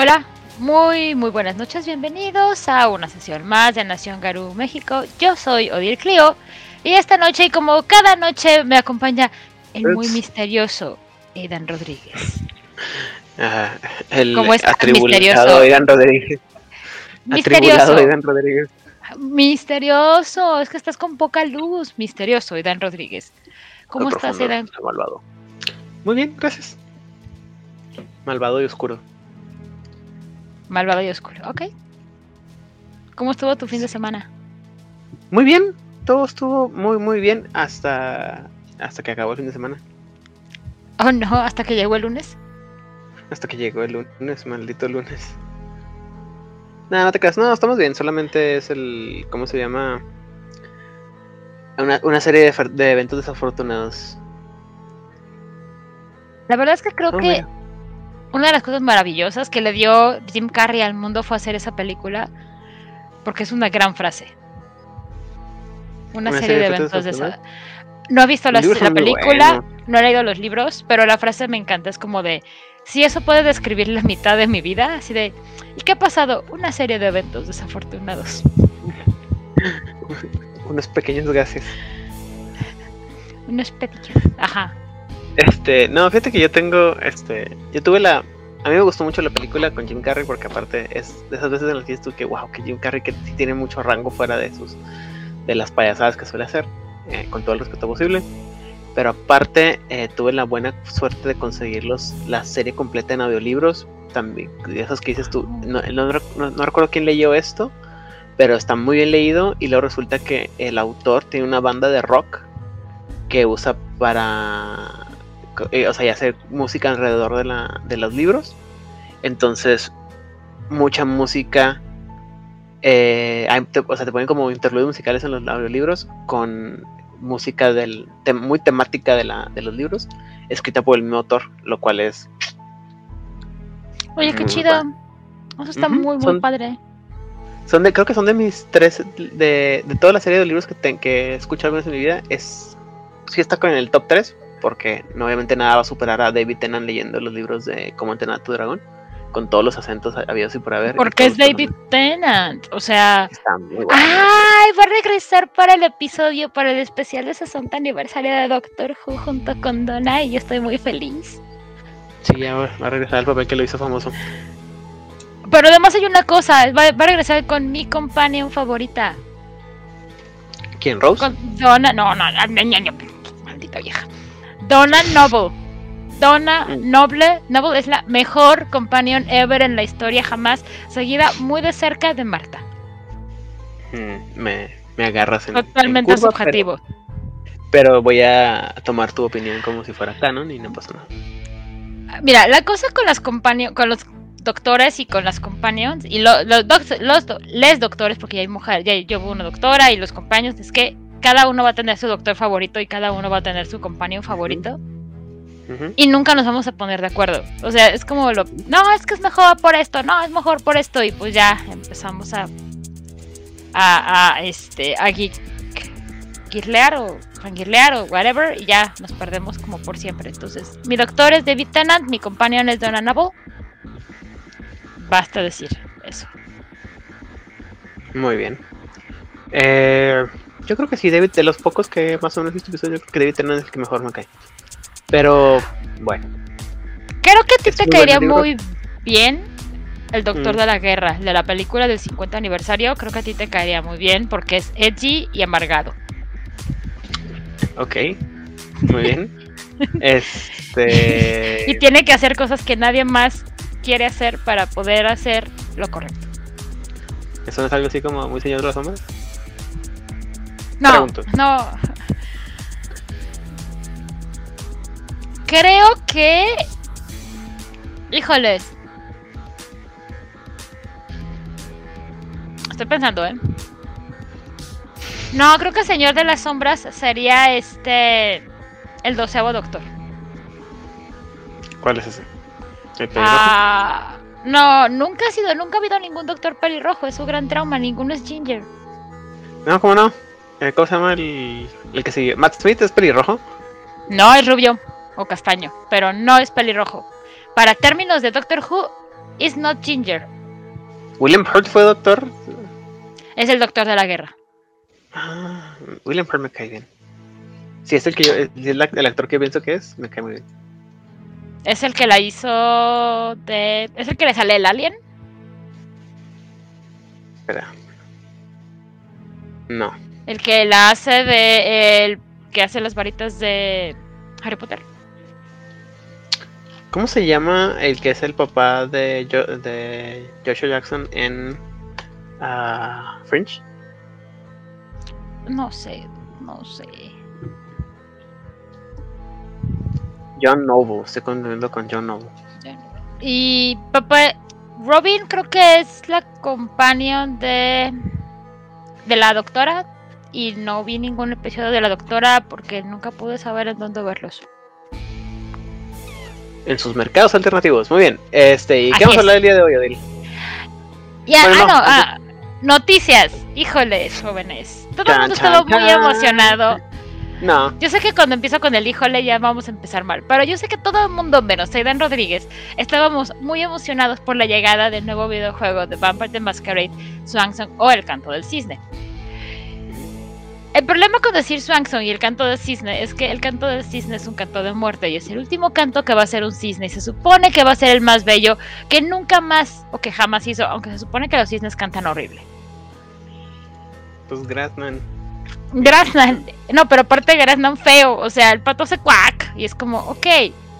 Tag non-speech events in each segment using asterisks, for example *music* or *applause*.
Hola, muy muy buenas noches, bienvenidos a una sesión más de Nación Garú México. Yo soy Odir Clio y esta noche, y como cada noche, me acompaña el muy misterioso Aidan Rodríguez. *laughs* El ¿Cómo misterioso? Aidan Rodríguez. Misterioso, Aidan Rodríguez. misterioso, es que estás con poca luz, misterioso Aidan Rodríguez. ¿Cómo Muy estás, profundo, Aidan? Malvado. Muy bien, gracias. Malvado y oscuro. Malvado y oscuro, ok. ¿Cómo estuvo tu fin de semana? Muy bien, todo estuvo muy muy bien hasta hasta que acabó el fin de semana. Oh no, hasta que llegó el lunes. Hasta que llegó el lunes, maldito lunes. No, no te creas, no, estamos bien, solamente es el. ¿Cómo se llama? Una, una serie de, eventos desafortunados. La verdad es que creo Oh, que mira. Una de las cosas maravillosas que le dio Jim Carrey al mundo fue hacer esa película, porque es una gran frase. Una, Una serie, de serie de eventos de esa... No he visto la, película, no he leído los libros, pero la frase me encanta, es como de, si eso puede describir la mitad de mi vida, así de, ¿y qué ha pasado? Una serie de eventos desafortunados. *laughs* Unos pequeños gases. Unos petillos. Ajá. Este, no, fíjate que yo tengo, este, yo tuve la, a mí me gustó mucho la película con Jim Carrey porque aparte es de esas veces en las que dices tú que wow, que Jim Carrey que tiene mucho rango fuera de sus, de las payasadas que suele hacer, eh, con todo el respeto posible. Pero aparte eh, tuve la buena suerte de conseguir los, la serie completa en audiolibros, también, de esos que dices tú, no, no, no- no recuerdo quién leyó esto, pero está muy bien leído y luego resulta que el autor tiene una banda de rock que usa para eh, o sea, y hacer música alrededor de, la, de los libros. Entonces, mucha música. eh, hay- te- o sea, te ponen como interludios musicales en los audiolibros con música del, te- muy temática de, la, de los libros, escrita por el mismo autor, lo cual es. Oye, qué chido. Eso está muy, muy son- padre. Son de, creo que son de mis tres, de, de toda la serie de libros que, te- que he escuchado en mi vida, es, sí está con el top 3, porque no, obviamente nada va a superar a David Tennant leyendo los libros de Cómo entrenar a tu dragón, con todos los acentos habidos y por haber. Porque es los David Tennant. O sea, Está muy bueno. ¡Ay! Va a regresar para el episodio, para el especial de 60 aniversario de Doctor Who junto con Donna y yo estoy muy feliz. Sí, ya va a regresar al papel que lo hizo famoso. Pero además hay una cosa, va, va a regresar con mi companion favorita. ¿Quién, Rose? Con Donna, no, no, no, no, no, no, maldita vieja. Donna Noble. Donna Mm. Noble, Noble es la mejor companion ever en la historia jamás, seguida muy de cerca de Marta. Mm, me, me agarras en. en Totalmente curva, subjetivo. Pero, pero voy a tomar tu opinión como si fuera canon y no pasa nada. Mira, la cosa con las companion, con los doctores y con las companions y lo- los, doc- los do- les doctores, porque ya hay mujeres, ya yo hubo una doctora y los companions, es que cada uno va a tener su doctor favorito y cada uno va a tener su companion favorito y nunca nos vamos a poner de acuerdo. O sea, es como lo, no, es que es mejor por esto, no, es mejor por esto y pues ya empezamos a a, a este a guirlear o fangirlear o whatever y ya nos perdemos como por siempre. Entonces, mi doctor es David Tennant, mi companion es Donna Noble. Basta decir eso. Muy bien. Eh, yo creo que sí, David, de los pocos que más o menos he visto yo creo que David Tennant es el que mejor me cae. Pero, bueno. Creo que a ti Es te caería muy bien el Doctor Mm. de la Guerra, de la película del 50 aniversario. Creo que a ti te caería muy bien porque es edgy y amargado. Ok. Muy bien. *laughs* este. Y tiene que hacer cosas que nadie más quiere hacer para poder hacer lo correcto. ¿Eso no es algo así como muy señor de las sombras? No, Pregunto. no. Creo que. Híjoles. Estoy pensando, ¿eh? No, creo que Señor de las Sombras sería este. El doceavo doctor. ¿Cuál es ese? ¿El? Ah, no, nunca ha sido, nunca ha habido ningún doctor pelirrojo. Es su gran trauma. Ninguno es Ginger. No, ¿cómo no? Eh, ¿Cómo se llama el, el que sigue? ¿Matt Smith es pelirrojo? No es rubio o castaño, pero no es pelirrojo. Para términos de Doctor Who, is not Ginger. William Hurt fue doctor. Es el doctor de la guerra. Ah, William Hurt me cae bien. Si es el que yo, es el, el actor que pienso que es, me cae muy bien. Es el que la hizo de. ¿Es el que le sale el alien? Espera. No. El que la hace de. El que hace las varitas de Harry Potter. ¿Cómo se llama el que es el papá de, Jo- de Joshua Jackson en ah, Fringe? No sé, no sé. John Noble, estoy confundiendo con John Noble. Y papá. Robin creo que es la companion de. de la doctora. Y no vi ningún episodio de la doctora porque nunca pude saber en dónde verlos. En sus mercados alternativos. Muy bien. Este, ¿y Así qué vamos a hablar el día de hoy, Odil? Ya, Bueno, ah, no, no, ah, noticias. Híjoles, jóvenes. Todo el mundo estaba chan, muy chan. emocionado. No. Yo sé que cuando empiezo con el híjole ya vamos a empezar mal, pero yo sé que todo el mundo, menos Aidan Rodríguez, estábamos muy emocionados por la llegada del nuevo videojuego de Vampire the Masquerade, Swansong o El Canto del Cisne. El problema con decir Swansong y el canto del cisne es que el canto del cisne es un canto de muerte y es el último canto que va a ser un cisne y se supone que va a ser el más bello que nunca más o que jamás hizo, aunque se supone que los cisnes cantan horrible. Pues Grassman. Grasnan, no, pero aparte Grasnan feo, o sea, el pato hace quack y es como, ok,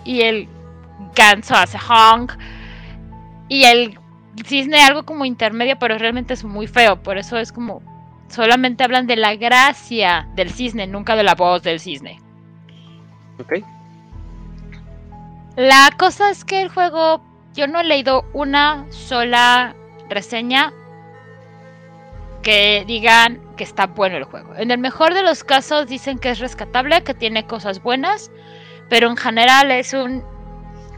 y el ganso hace honk y el cisne algo como intermedio, pero realmente es muy feo, por eso es como, solamente hablan de la gracia del cisne, nunca de la voz del cisne. Ok. La cosa es que el juego, yo no he leído una sola reseña que digan que está bueno el juego. En el mejor de los casos dicen que es rescatable, que tiene cosas buenas, pero en general es un...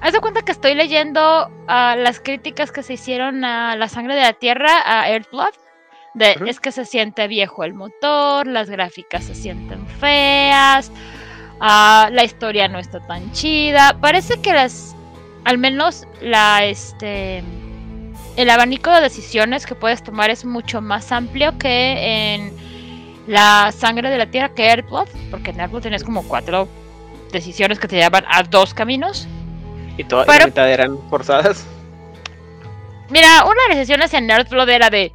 Haz de cuenta que estoy leyendo ah, las críticas que se hicieron a La Sangre de la Tierra, a Earthblood. De. Es que se siente viejo el motor, las gráficas se sienten feas, ah, la historia no está tan chida. Parece que las, al menos la, este, el abanico de decisiones que puedes tomar es mucho más amplio que en la sangre de la tierra que Earthblood, porque en Earthblood tienes como cuatro decisiones que te llevan a dos caminos. Y toda Pero- la mitad eran forzadas. Mira, una de las decisiones en Earthblood era de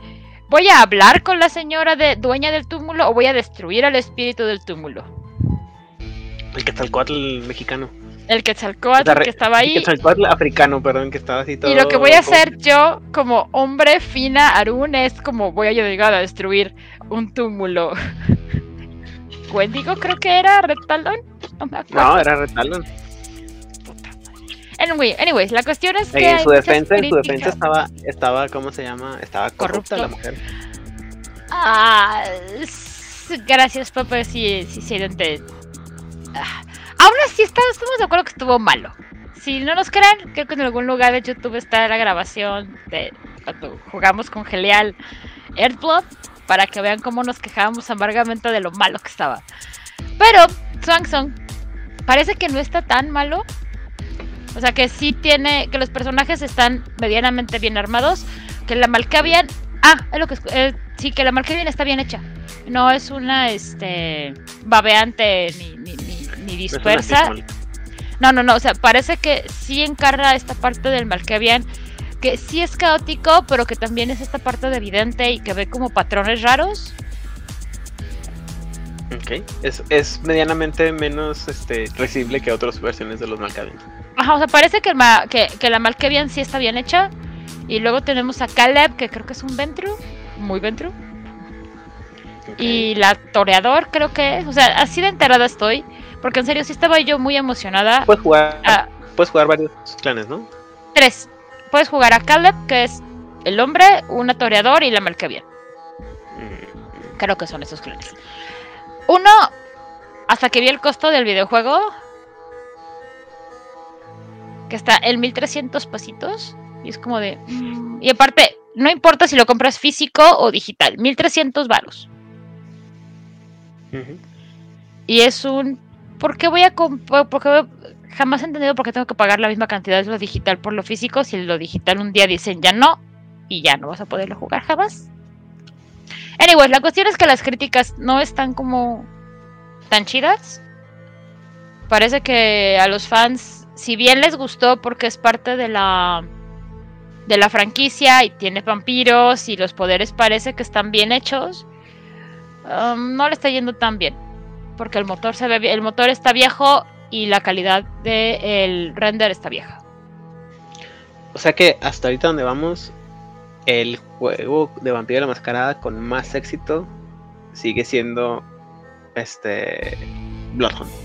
voy a hablar con la señora de dueña del túmulo o voy a destruir al espíritu del túmulo. El Quetzalcoatl mexicano. El Quetzalcóatl La re- que estaba El ahí. Quetzalcoatl africano, perdón, que estaba así todo. Y lo que voy a hacer yo, como hombre fina, Arun, es como voy a llegar a destruir un túmulo. *laughs* Wendigo creo que era, Red Talon. No me acuerdo. No, era Retalon. Anyway, anyways, la cuestión es que. en su defensa, en su defensa estaba, estaba, ¿cómo se llama? Estaba corrupta Corrupto. la mujer. Ah, gracias, papá. Sí, sí, sí, de- Ah, Aún así, estamos, estamos de acuerdo que estuvo malo. Si no nos creen, creo que en algún lugar de YouTube está la grabación de cuando jugamos con Gelial Earthblood para que vean cómo nos quejábamos amargamente de lo malo que estaba. Pero Swansong parece que no está tan malo. O sea que sí tiene, que los personajes están medianamente bien armados, que la Malkavian, ah, es lo que eh, sí, que la Malkavian está bien hecha. No es una, este, babeante ni, ni, ni, ni dispersa. No, no, no, o sea, parece que sí encarga esta parte del Malkavian, que sí es caótico, pero que también es esta parte de evidente y que ve como patrones raros. Ok. Es, es medianamente menos este, recible que otras versiones de los Malkavian. Ajá, o sea, parece que, ma- que, que la Malkavian sí está bien hecha. Y luego tenemos a Caleb, que creo que es un Ventru, muy Ventru. Y la Toreador, creo que es. O sea, así de enterada estoy. Porque en serio, sí estaba yo muy emocionada. Puedes jugar, Ah, puedes jugar varios clanes, ¿no? tres. Puedes jugar a Caleb, que es el hombre, una Toreador y la Malkavian. Mm, Creo que son esos clanes. Uno, hasta que vi el costo del videojuego, que está en 1300 pesitos. Y es como de. mm, y aparte, no importa si lo compras físico o digital, 1300 varos. ujú. Y es un ¿por qué voy a comprar? jamás he entendido por qué tengo que pagar la misma cantidad de lo digital por lo físico si lo digital un día dicen ya no y ya no vas a poderlo jugar jamás. Anyways, la cuestión es que las críticas no están como tan chidas. Parece que a los fans, si bien les gustó porque es parte de la de la franquicia y tiene vampiros y los poderes parece que están bien hechos, um, no le está yendo tan bien porque el motor se ve el motor está viejo y la calidad del render está vieja. O sea que hasta ahorita donde vamos, el juego de Vampiro de la Mascarada con más éxito sigue siendo este Bloodhound.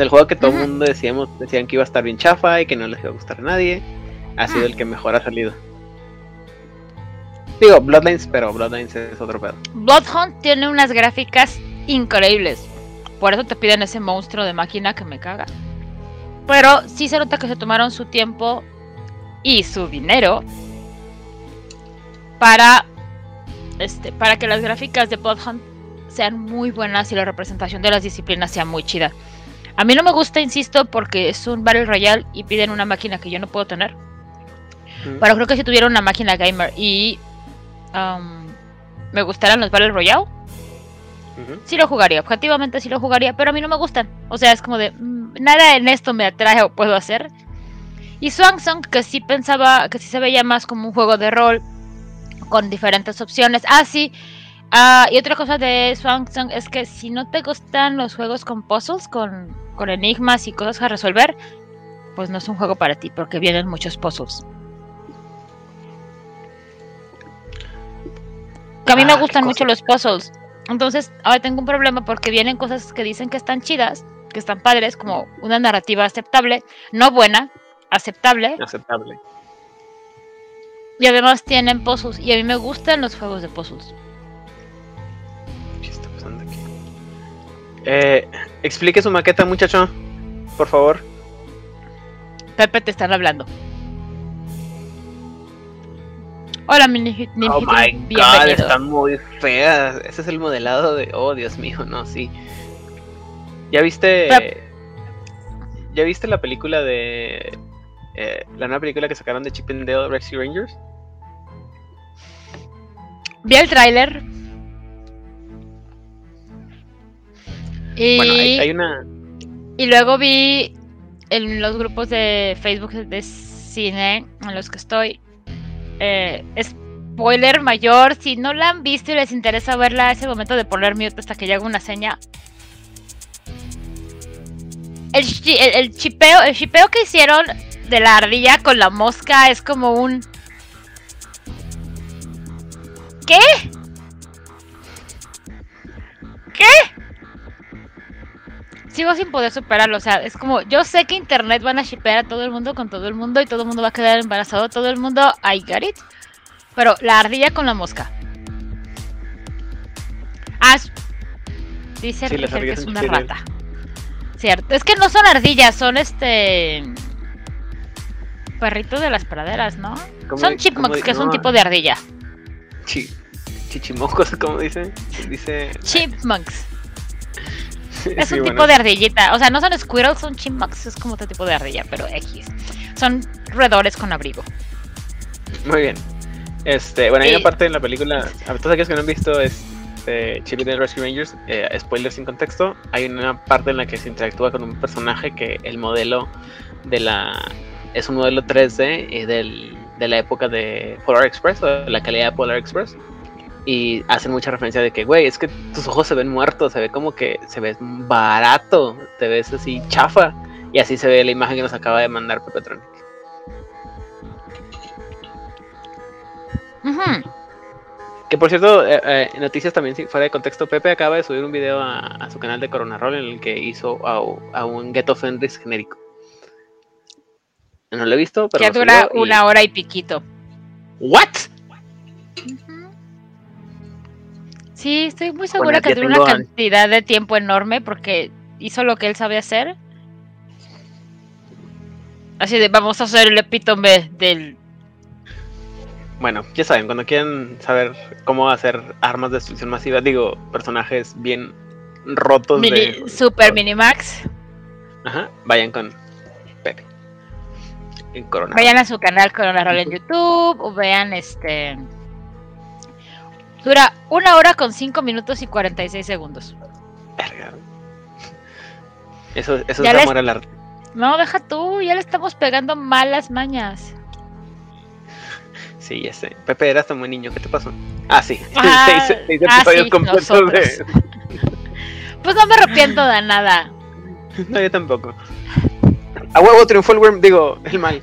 El juego que todo el mundo decíamos, decían que iba a estar bien chafa y que no les iba a gustar a nadie, ha sido el que mejor ha salido. Digo, Bloodlines, pero Bloodlines es otro pedo. Bloodhound tiene unas gráficas increíbles. Por eso te piden ese monstruo de máquina que me caga. Pero sí se nota que se tomaron su tiempo y su dinero para este para que las gráficas de Bloodhound sean muy buenas y la representación de las disciplinas sea muy chida. A mí no me gusta, insisto, porque es un Battle Royale y piden una máquina que yo no puedo tener. Pero creo que si tuviera una máquina gamer y um, me gustaran los Battle Royale, sí lo jugaría. Objetivamente sí lo jugaría, pero a mí no me gustan. O sea, es como de mm, nada en esto me atrae o puedo hacer. Y Swan Song, que sí pensaba, que sí se veía más como un juego de rol con diferentes opciones. Ah, sí. Ah, y otra cosa de Swan Song es que si no te gustan los juegos con puzzles, con, con enigmas y cosas a resolver, pues no es un juego para ti, porque vienen muchos puzzles. Que a mí me gustan mucho los puzzles. Entonces, ahora tengo un problema porque vienen cosas que dicen que están chidas, que están padres, como una narrativa aceptable, no buena, aceptable. Aceptable. Y además tienen puzzles. Y a mí me gustan los juegos de puzzles. Eh, explique su maqueta, muchacho. Por favor. Pepe, te están hablando. Hola, mini, Oh my god, están muy feas. Ese es el modelado de. Oh, Dios mío, no, sí. ¿Ya viste. ¿Ya viste la película de eh, la nueva película que sacaron de Chip and Dale Rescue Rangers. Vi el tráiler. Y... Bueno, hay, una. Y luego vi en los grupos de Facebook de cine en los que estoy. Eh, spoiler mayor. Si no la han visto y les interesa verla, es el momento de poner mute hasta que llegue una seña. El, el, chipeo, el chipeo que hicieron de la ardilla con la mosca es como un... ¿Qué? ¿Qué? Sigo sin poder superarlo, o sea, es como, yo sé que internet van a shipear a todo el mundo con todo el mundo y todo el mundo va a quedar embarazado, todo el mundo, I got it. Pero la ardilla con la mosca. Ah, dice que es una rata. Cierto, es que no son ardillas, son este perritos de las praderas, ¿no? Son chipmunks, que es un tipo de ardilla. chichimocos, como dicen. Dice. Chipmunks. Es un tipo de ardillita. O sea, no son squirrels, son chipmunks. Es como otro tipo de ardilla, pero X. Son roedores con abrigo. Muy bien. Este, bueno, hay una parte en la película. A todos aquellos que no han visto es de Chip Rescue Rangers, eh, spoiler sin contexto, hay una parte en la que se interactúa con un personaje que el modelo de la es un modelo 3D eh, del, de la época de Polar Express, o de la calidad de Polar Express. Y hacen mucha referencia de que, güey, es que tus ojos se ven muertos, se ve como que se ves barato, te ves así chafa. Y así se ve la imagen que nos acaba de mandar Pepetronic. Que por cierto, eh, eh, noticias también fuera de contexto, Pepe acaba de subir un video a, su canal de Corona Roll en el que hizo a, un Ghetto Fendrix genérico. No lo he visto, pero. Que dura una hora y piquito. ¿What? Sí, estoy muy segura que dura una cantidad de tiempo enorme porque hizo lo que él sabe hacer. Así de, vamos a hacer el epítome del. Bueno, ya saben, cuando quieran saber cómo hacer armas de destrucción masiva, digo, personajes bien rotos Mini, de. Super Minimax. Ajá, vayan con Pepe. En Corona. Vayan a su canal Corona Roll en YouTube o vean este. Dura una hora con 5 minutos y 46 segundos. Verga. Eso, eso es amor al arte. No, deja tú, ya le estamos pegando malas mañas. Sí, ya sé. Pepe, eras tan buen niño. ¿Qué te pasó? Ah, sí. *laughs* Ah, seis, seis ah, episodios sí, completos nosotros. de. Pues no me arrepiento de nada. No, yo tampoco. A huevo triunfó el worm, digo, el mal.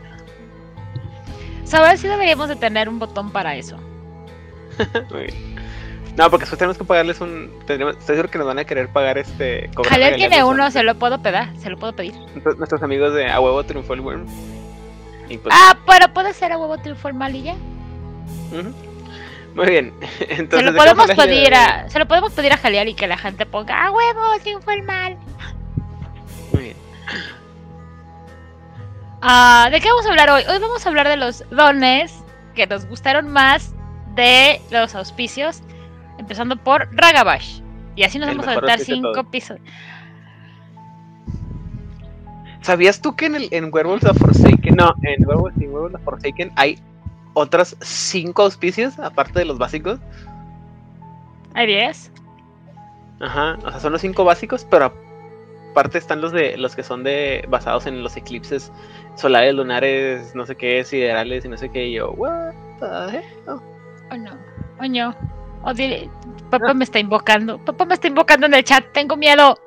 Sabes si deberíamos de tener un botón para eso. *laughs* Muy bien. No, porque después tenemos que pagarles un. tendremos- estoy seguro que nos van a querer pagar este. Javier tiene uno, ¿no? se lo puedo pedir, se lo puedo pedir. Entonces, Nuestros amigos de A huevo triunfó el worm. Pues. Ah, pero puede ser a huevo triunfo mal y ya. Muy bien. *laughs* Entonces, Se lo ¿de qué podemos vamos a el pedir de se lo podemos pedir a Jalial y que la gente ponga a huevo triunfo el mal. Muy bien. Ah, ¿De qué vamos a hablar hoy? Hoy vamos a hablar de los dones que nos gustaron más de los auspicios, empezando por Ragabash. Y así nos El vamos a aventar cinco pisos. ¿Sabías tú que en, el, en Werewolves of Forsaken, no, en Werewolves, en Werewolves of Forsaken hay otros cinco auspicios aparte de los básicos? ¿Hay 10? Ajá, o sea, son los cinco básicos, pero aparte están los de los que son de basados en los eclipses solares, lunares, no sé qué, siderales y no sé qué. Y yo, what the hell? Oh. ¿O no? ¿O no? O dile- Papá me está invocando. Papá me está invocando en el chat. Tengo miedo.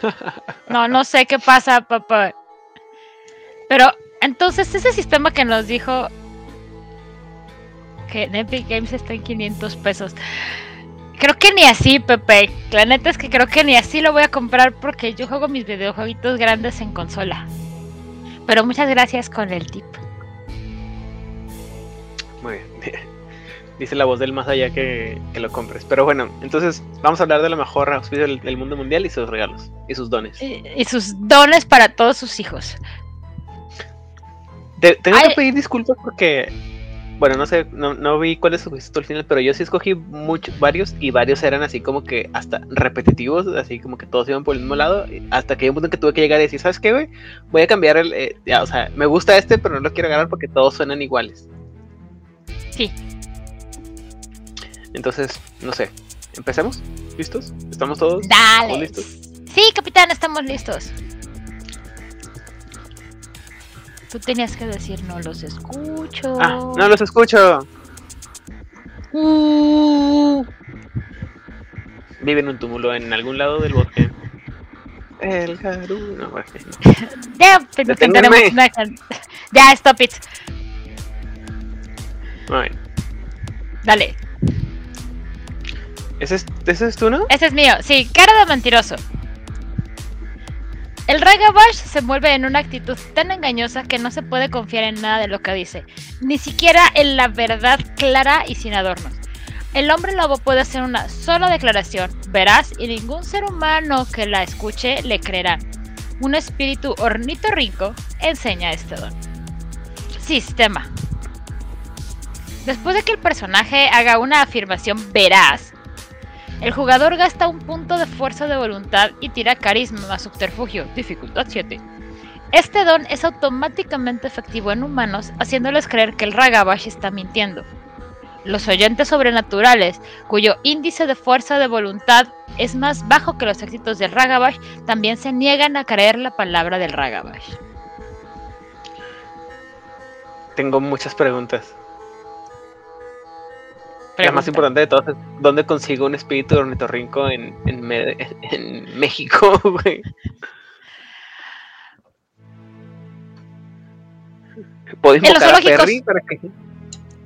*laughs* No, no sé qué pasa, papá. Pero, entonces, ese sistema que nos dijo que en Epic Games está en 500 pesos. Creo que ni así, Pepe. La neta es que creo que ni así lo voy a comprar porque yo juego mis videojueguitos grandes en consola. Pero muchas gracias con el tip. Dice la voz del más allá que, que lo compres. Pero bueno, entonces vamos a hablar de lo mejor auspicio del, del mundo mundial y sus regalos y sus dones. Y, y sus dones para todos sus hijos. Te- tengo Ay. que pedir disculpas porque, bueno, no sé, no, no vi cuál escogiste tú al final, pero yo sí escogí muchos, varios y varios eran así como que hasta repetitivos, así como que todos iban por el mismo lado, hasta que hay un punto en que tuve que llegar y decir, ¿sabes qué, güey? Voy a cambiar el, eh, ya, o sea, me gusta este, pero no lo quiero agarrar porque todos suenan iguales. Sí. Entonces, no sé, ¿empecemos? ¿Listos? ¿Estamos todos? Dale. listos? Sí, capitán, estamos listos. Tú tenías que decir no los escucho. Ah, no los escucho. Uh, Vive en un túmulo en algún lado del bosque. El Haru, no, bueno, *laughs* ya, cantaremos una *laughs* Ya, stop it. muy bien. Dale. ¿Ese es, ¿Ese es tú, no? Ese es mío. Sí, cara de mentiroso. El Ragabash se mueve en una actitud tan engañosa que no se puede confiar en nada de lo que dice, ni siquiera en la verdad clara y sin adornos. El hombre lobo puede hacer una sola declaración veraz y ningún ser humano que la escuche le creerá. Un espíritu ornitorrinco enseña este don. Sistema. Después de que el personaje haga una afirmación veraz, el jugador gasta un punto de fuerza de voluntad y tira carisma más subterfugio, dificultad 7. Este don es automáticamente efectivo en humanos, haciéndoles creer que el Ragabash está mintiendo. Los oyentes sobrenaturales, cuyo índice de fuerza de voluntad es más bajo que los éxitos del Ragabash, también se niegan a creer la palabra del Ragabash. Tengo muchas preguntas. La más Pregunta. importante de todas es ¿dónde consigo un espíritu de ornitorrinco en, en, México, *laughs* güey? ¿Puedo En los invocar a zoológicos. Perry para que...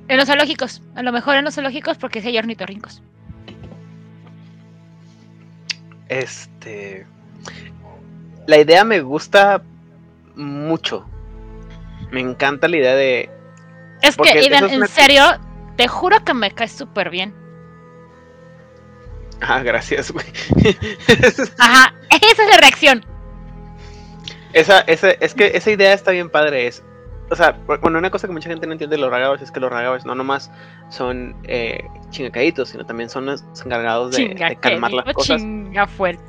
En los zoológicos, a lo mejor en los zoológicos porque sí hay ornitorrincos. Este... La idea me gusta mucho. Me encanta la idea de... Es Porque que, en serio, te juro que me caes súper bien. Ah, gracias, güey. *laughs* Ajá, esa es la reacción. esa, esa, es que esa idea está bien padre. Es, o sea, bueno, una cosa que mucha gente no entiende de los ragabas es que los ragabas no nomás son eh, chingacaditos, sino también son los encargados de, de calmar las cosas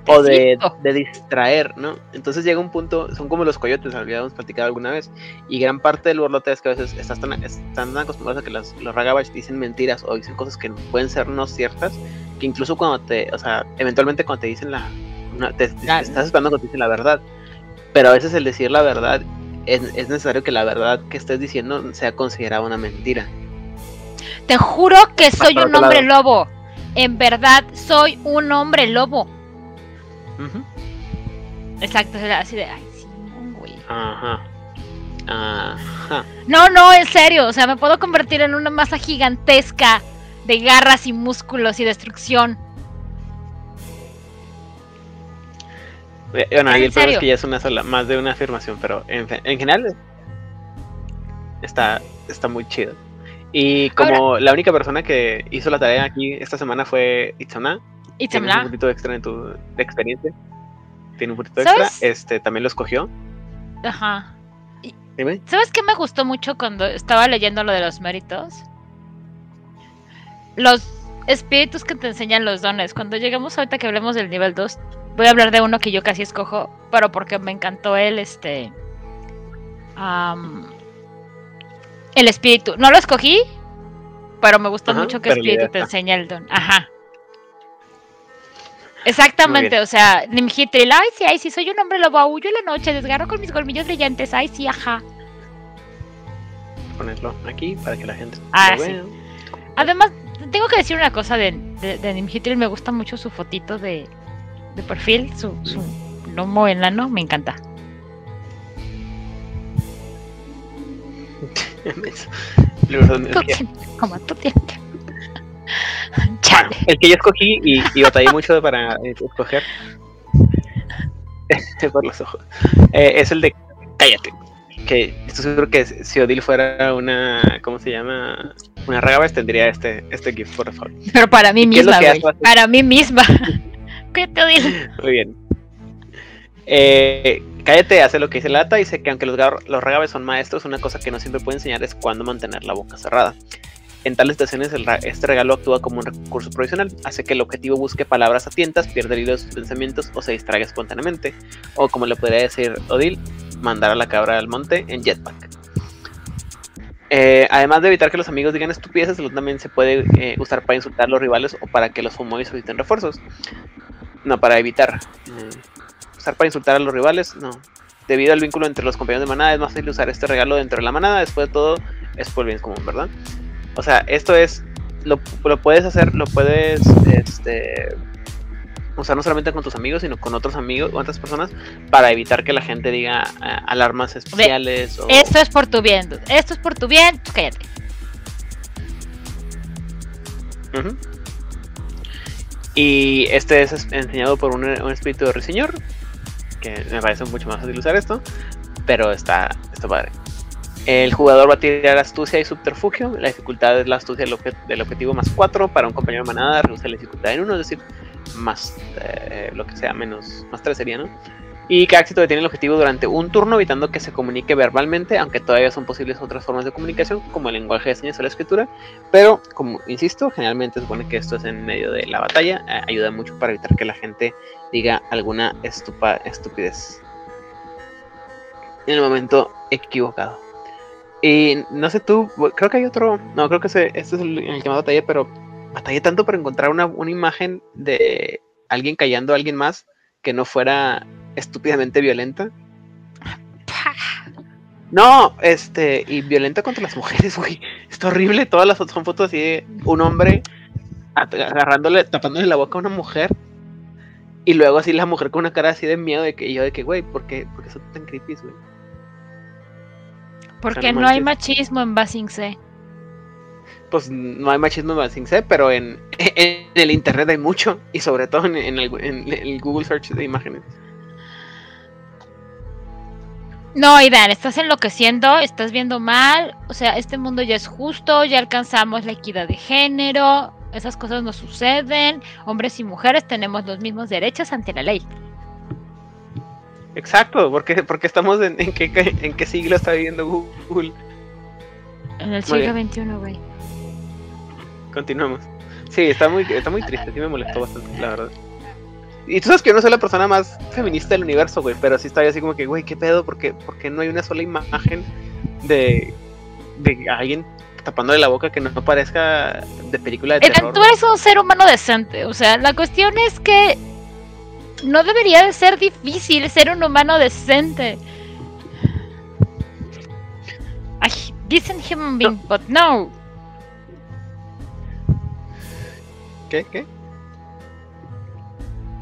o de, de, distraer, ¿no? Entonces llega un punto, son como los coyotes, habíamos platicado alguna vez, y gran parte del borlote es que a veces están tan, están acostumbrados a que los, los ragabas dicen mentiras o dicen cosas que pueden ser no ciertas, que incluso cuando te, o sea, eventualmente cuando te dicen la, te, estás esperando cuando te dicen la verdad, pero a veces el decir la verdad es, necesario que la verdad que estés diciendo sea considerada una mentira. Te juro que soy un hombre lobo. En verdad, soy un hombre lobo. Exacto, así de, ay, sí, güey. Ajá. Ajá. No, no, en serio, o sea, me puedo convertir en una masa gigantesca de garras y músculos y destrucción. Bueno, ahí el problema es que ya es una sola, más de una afirmación, pero en, general está, está muy chido. Y como la única persona que hizo la tarea aquí esta semana fue Itzana, tiene un poquito extra en tu de experiencia. Tiene un poquito extra. Este también lo escogió. Ajá. ¿Sabes qué me gustó mucho cuando estaba leyendo lo de los méritos? Los espíritus que te enseñan los dones. Cuando lleguemos ahorita que hablemos del nivel 2, voy a hablar de uno que yo casi escojo, pero porque me encantó el este el espíritu. No lo escogí, pero me gustó mucho que espíritu te enseña el don. Ajá. Exactamente, o sea, Nimhitril, ay sí, ay sí, soy un hombre lobo, aullo en la noche, desgarro con mis colmillos brillantes, ay sí, ajá. Ponerlo aquí para que la gente ah, sí. Además, tengo que decir una cosa de, de, de me gusta mucho su fotito de, de perfil, su, su lomo enano, me encanta. *laughs* Como tú tienes. *laughs* el que yo escogí y, y batallé mucho para eh, escoger *laughs* por los ojos eh, es el de Cállate. Que estoy seguro que si Odil fuera una. ¿Cómo se llama? Una ragabas tendría este, este GIF, por favor. Pero para mí misma, Para mí misma. ¿Qué te digo? Muy bien. Eh, cállate, hace lo que dice Lata. Dice que aunque los, los son maestros, una cosa que no siempre puede enseñar es cuándo mantener la boca cerrada. En tales situaciones, este regalo actúa como un recurso provisional, hace que el objetivo busque palabras a tientas, pierda el hilo de sus pensamientos o se distraiga espontáneamente. O como le podría decir Odil, mandar a la cabra al monte en jetpack. Eh, además de evitar que los amigos digan estupideces, también se puede eh, usar para insultar a los rivales o para que los fumois soliciten refuerzos. No, para evitar. Mm, usar para insultar a los rivales, no. Debido al vínculo entre los compañeros de manada, es más fácil usar este regalo dentro de la manada. Después de todo, es por el bien común, ¿verdad? O sea, esto es. Lo, puedes hacer, lo puedes. Este. Usar no solamente con tus amigos, sino con otros amigos o otras personas para evitar que la gente diga eh, alarmas especiales. Esto es por tu bien, esto es por tu bien, cállate. Y este es enseñado por un, espíritu de ruiseñor, que me parece mucho más fácil usar esto, pero está, está padre. El jugador va a tirar astucia y subterfugio. La dificultad es la astucia del, objetivo más 4. Para un compañero de manada, reduce la dificultad en 1, es decir, más eh, lo que sea, menos, más 3 sería, ¿no? Y que éxito detiene el objetivo durante un turno, evitando que se comunique verbalmente, aunque todavía son posibles otras formas de comunicación, como el lenguaje de señas o la escritura. Pero, como insisto, generalmente supone que esto es en medio de la batalla, eh, ayuda mucho para evitar que la gente diga alguna estupidez en el momento equivocado. Y no sé tú, creo que hay otro, no, creo que ese, este es el, el que más pero batallé tanto para encontrar una imagen de alguien callando a alguien más que no fuera estúpidamente violenta. *laughs* No, este, y violenta contra las mujeres, *laughs* güey. Está horrible. Todas las otras son fotos así de un hombre agarrándole, tapándole la boca a una mujer. Y luego así la mujer con una cara así de miedo de que yo de que, güey, ¿por qué, ¿por qué son tan creepy, güey? Porque no, hay machismo en Basing C. Pues no hay machismo en Basing C, pero en, *laughs* en, el internet hay mucho. Y sobre todo en, el, en el Google Search de imágenes. No, Idan, estás enloqueciendo, estás viendo mal, o sea, este mundo ya es justo, ya alcanzamos la equidad de género, esas cosas no suceden, hombres y mujeres tenemos los mismos derechos ante la ley. Exacto, porque, porque estamos en, en, qué, en qué siglo está viviendo Google. En el siglo XXI, güey. Continuamos. Sí, está muy, está muy triste, sí me molestó bastante, la verdad. Y tú sabes que yo no soy la persona más feminista del universo, güey, pero sí estaba así como que, güey, ¿qué pedo? Porque, porque no hay una sola imagen de, de alguien tapándole la boca que no parezca de película de terror. Tú eres un ser humano decente, o sea, la cuestión es que no debería de ser difícil ser un humano decente. Ay, dicen human being, but no. ¿Qué? ¿Qué?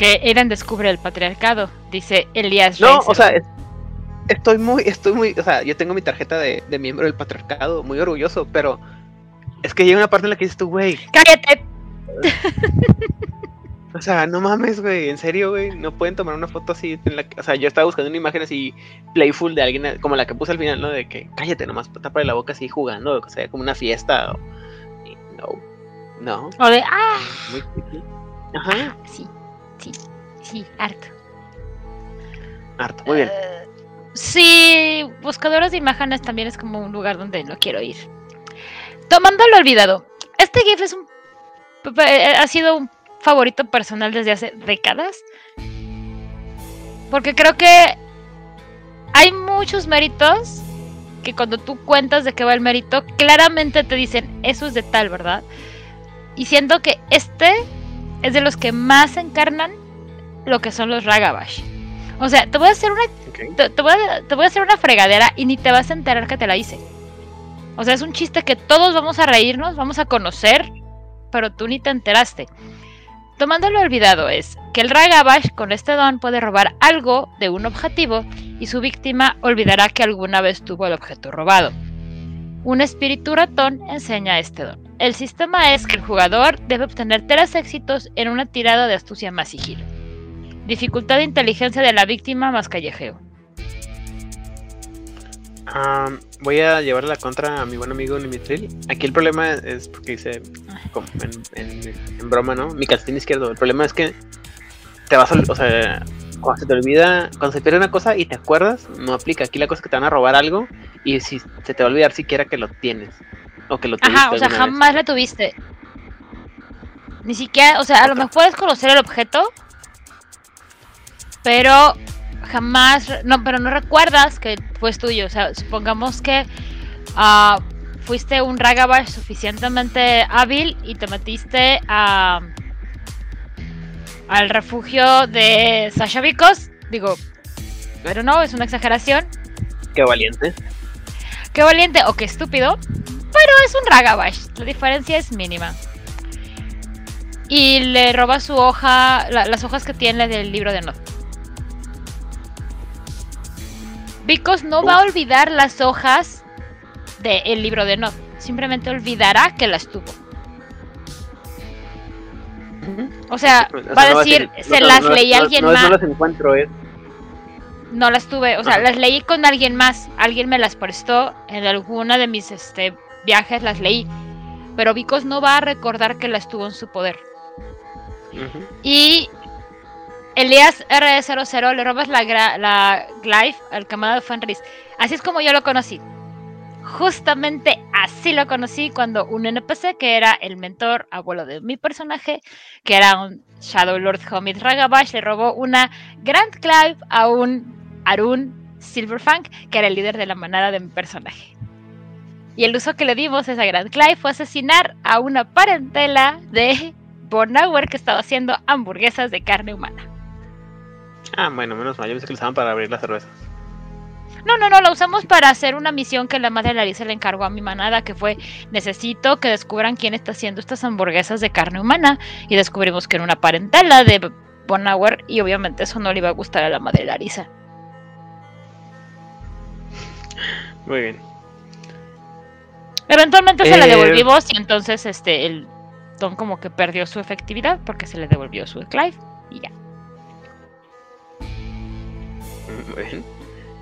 Que Eren descubre el patriarcado, dice Elías No, o sea, estoy muy, estoy muy, o sea, yo tengo mi tarjeta de, de, miembro del patriarcado, muy orgulloso, pero es que llega una parte en la que dices tú, güey. ¡Cállate! O sea, no mames, güey, en serio, güey, no pueden tomar una foto así. En la, o sea, yo estaba buscando una imagen así playful de alguien, como la que puse al final, ¿no? De que cállate nomás, tapa la boca así jugando, o sea, como una fiesta. O, no, no. O de, ah. Muy Ajá. Sí, sí, sí, harto. Harto, muy bien. Uh, sí, buscadores de imágenes también es como un lugar donde no quiero ir. Tomando lo olvidado, este GIF es un. Ha sido un favorito personal desde hace décadas. Porque creo que hay muchos méritos que cuando tú cuentas de qué va el mérito, claramente te dicen, eso es de tal, ¿verdad? Y siento que este es de los que más encarnan lo que son los Ragabash. O sea, te voy a hacer una okay. te, te, voy a, te voy a hacer una fregadera y ni te vas a enterar que te la hice. O sea, es un chiste que todos vamos a reírnos, vamos a conocer, pero tú ni te enteraste. Tomando lo olvidado es que el Ragabash con este don puede robar algo de un objetivo y su víctima olvidará que alguna vez tuvo el objeto robado. Un espíritu ratón enseña este don. El sistema es que el jugador debe obtener tres éxitos en una tirada de astucia más sigilo. Dificultad de inteligencia de la víctima más callejeo. Voy a llevar la contra a mi buen amigo Nimitril. Aquí el problema es porque dice en, broma, ¿no? Mi calcetín izquierdo. El problema es que te vas a, o sea, cuando se te olvida, cuando se pierde una cosa y te acuerdas, no aplica. Aquí la cosa es que te van a robar algo y si se te va a olvidar siquiera que lo tienes o que lo tuviste. Ajá, o sea, jamás vez. la tuviste. Ni siquiera, o sea, a lo mejor puedes conocer el objeto, pero jamás, no, pero no recuerdas que fue tuyo. O sea, supongamos que uh, fuiste un Ragabash suficientemente hábil y te metiste a al refugio de Sasha Vicos. Digo, pero no, es una exageración. Qué valiente. Qué valiente o qué estúpido. Pero es un Ragabash. La diferencia es mínima. Y le roba su hoja, la, las hojas que tiene del libro de Not. Vicos no va a olvidar las hojas del de libro de Not. Simplemente olvidará que las tuvo. O sea, va a decir, se las leí a alguien más. No las encuentro, ¿eh? No las tuve, o sea, Ajá. las leí con alguien más. Alguien me las prestó en alguna de mis este, viajes, las leí. Pero Vicos no va a recordar que las tuvo en su poder. Uh -huh. Y Elías R00 le robas la, la Glyph al camarada de Fenris. Así es como yo lo conocí. Justamente así lo conocí cuando un NPC que era el mentor abuelo de mi personaje, que era un Shadow Lord Homid Ragabash, le robó una Grand Clive a un Arun Silverfang, que era el líder de la manada de mi personaje. Y el uso que le dimos a esa Grand Clive fue asesinar a una parentela de Bornauer que estaba haciendo hamburguesas de carne humana. Ah, bueno, menos mal. Yo pensé que lo usaban para abrir las cervezas. No, no, no, lo usamos para hacer una misión que la madre Larissa le encargó a mi manada, que fue, necesito que descubran quién está haciendo estas hamburguesas de carne humana. Y descubrimos que era una parentela de Bonauer y obviamente eso no le iba a gustar a la madre Larissa. Muy bien. Eventualmente eh... se la devolvimos y entonces este el don como que perdió su efectividad porque se le devolvió su Clive y ya. Muy bien.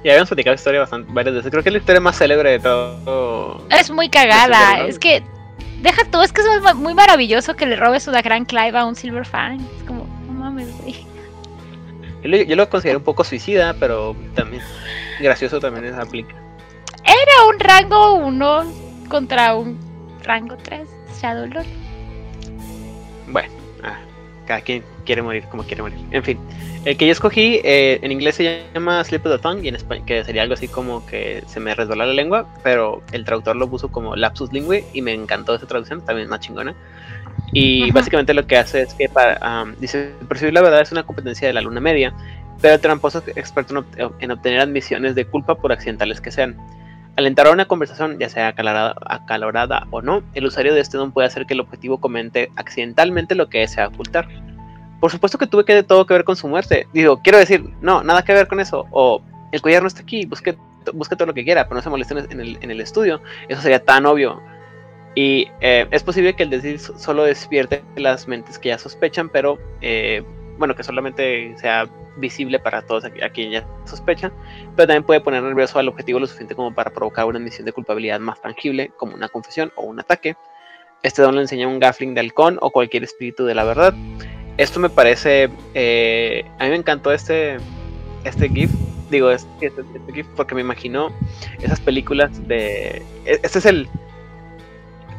Ya habíamos platicado la historia bastante varias veces. Creo que es la historia más célebre de todo. Es muy cagada. Es que. Deja tú, es que es muy maravilloso que le robes una gran Clive a un Silver Fan. Es como, no mames, güey. Yo lo, yo lo considero un poco suicida, pero también gracioso también es aplica. Era un rango 1 contra un rango 3 Shadowlord. Bueno, ah, cada quien quiere morir como quiere morir. En fin, el que yo escogí eh, en inglés se llama Slip of the Tongue y en español que sería algo así como que se me resbaló la lengua, pero el traductor lo puso como lapsus lingüe y me encantó esa traducción, también más chingona. Y Ajá. básicamente lo que hace es que para, am, dice, percibir la verdad es una competencia de la luna media, pero el tramposo es experto en, ob- en obtener admisiones de culpa por accidentales que sean. Al entrar a una conversación, ya sea acalorada, acalorada o no, el usuario de este don puede hacer que el objetivo comente accidentalmente lo que desea ocultar. Por supuesto que tuve que todo que ver con su muerte. Digo, quiero decir, no, nada que ver con eso. O el collar no está aquí, busque, busque todo lo que quiera, pero no se moleste en el, en el estudio. Eso sería tan obvio. Y eh, es posible que el decir so- solo despierte las mentes que ya sospechan, pero eh, bueno, que solamente sea visible para todos a, a quien ya sospechan, pero también puede poner nervioso al objetivo lo suficiente como para provocar una admisión de culpabilidad más tangible, como una confesión o un ataque. Este don le enseña un gafling de halcón o cualquier espíritu de la verdad. Esto me parece. eh, a mí me encantó este, este GIF. Digo, este, este- este GIF porque me imaginó esas películas de. e- Este es el.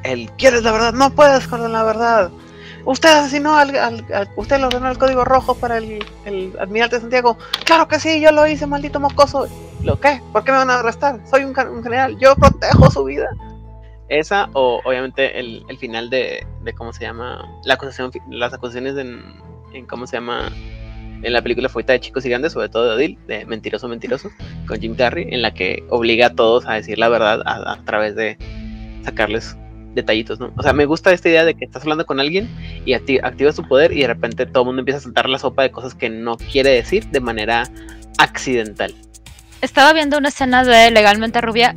El. ¿Quieres la verdad? No puedes con la verdad. Usted asesinó al, al- Usted le ordenó el código rojo para el, el almirante Santiago. Claro que sí, yo lo hice, maldito mocoso. ¿Lo qué? ¿Por qué me van a arrestar? Soy un, general, yo protejo su vida. Esa, o obviamente el, el final de, de cómo se llama, la acusación, las acusaciones en, en cómo se llama, en la película Fuita de Chicos y Grandes, sobre todo de Odil, de Mentiroso Mentiroso, con Jim Carrey, en la que obliga a todos a decir la verdad a través de sacarles detallitos, ¿no? O sea, me gusta esta idea de que estás hablando con alguien y acti- activas tu poder y de repente todo el mundo empieza a soltar la sopa de cosas que no quiere decir de manera accidental. Estaba viendo una escena de Legalmente Rubia.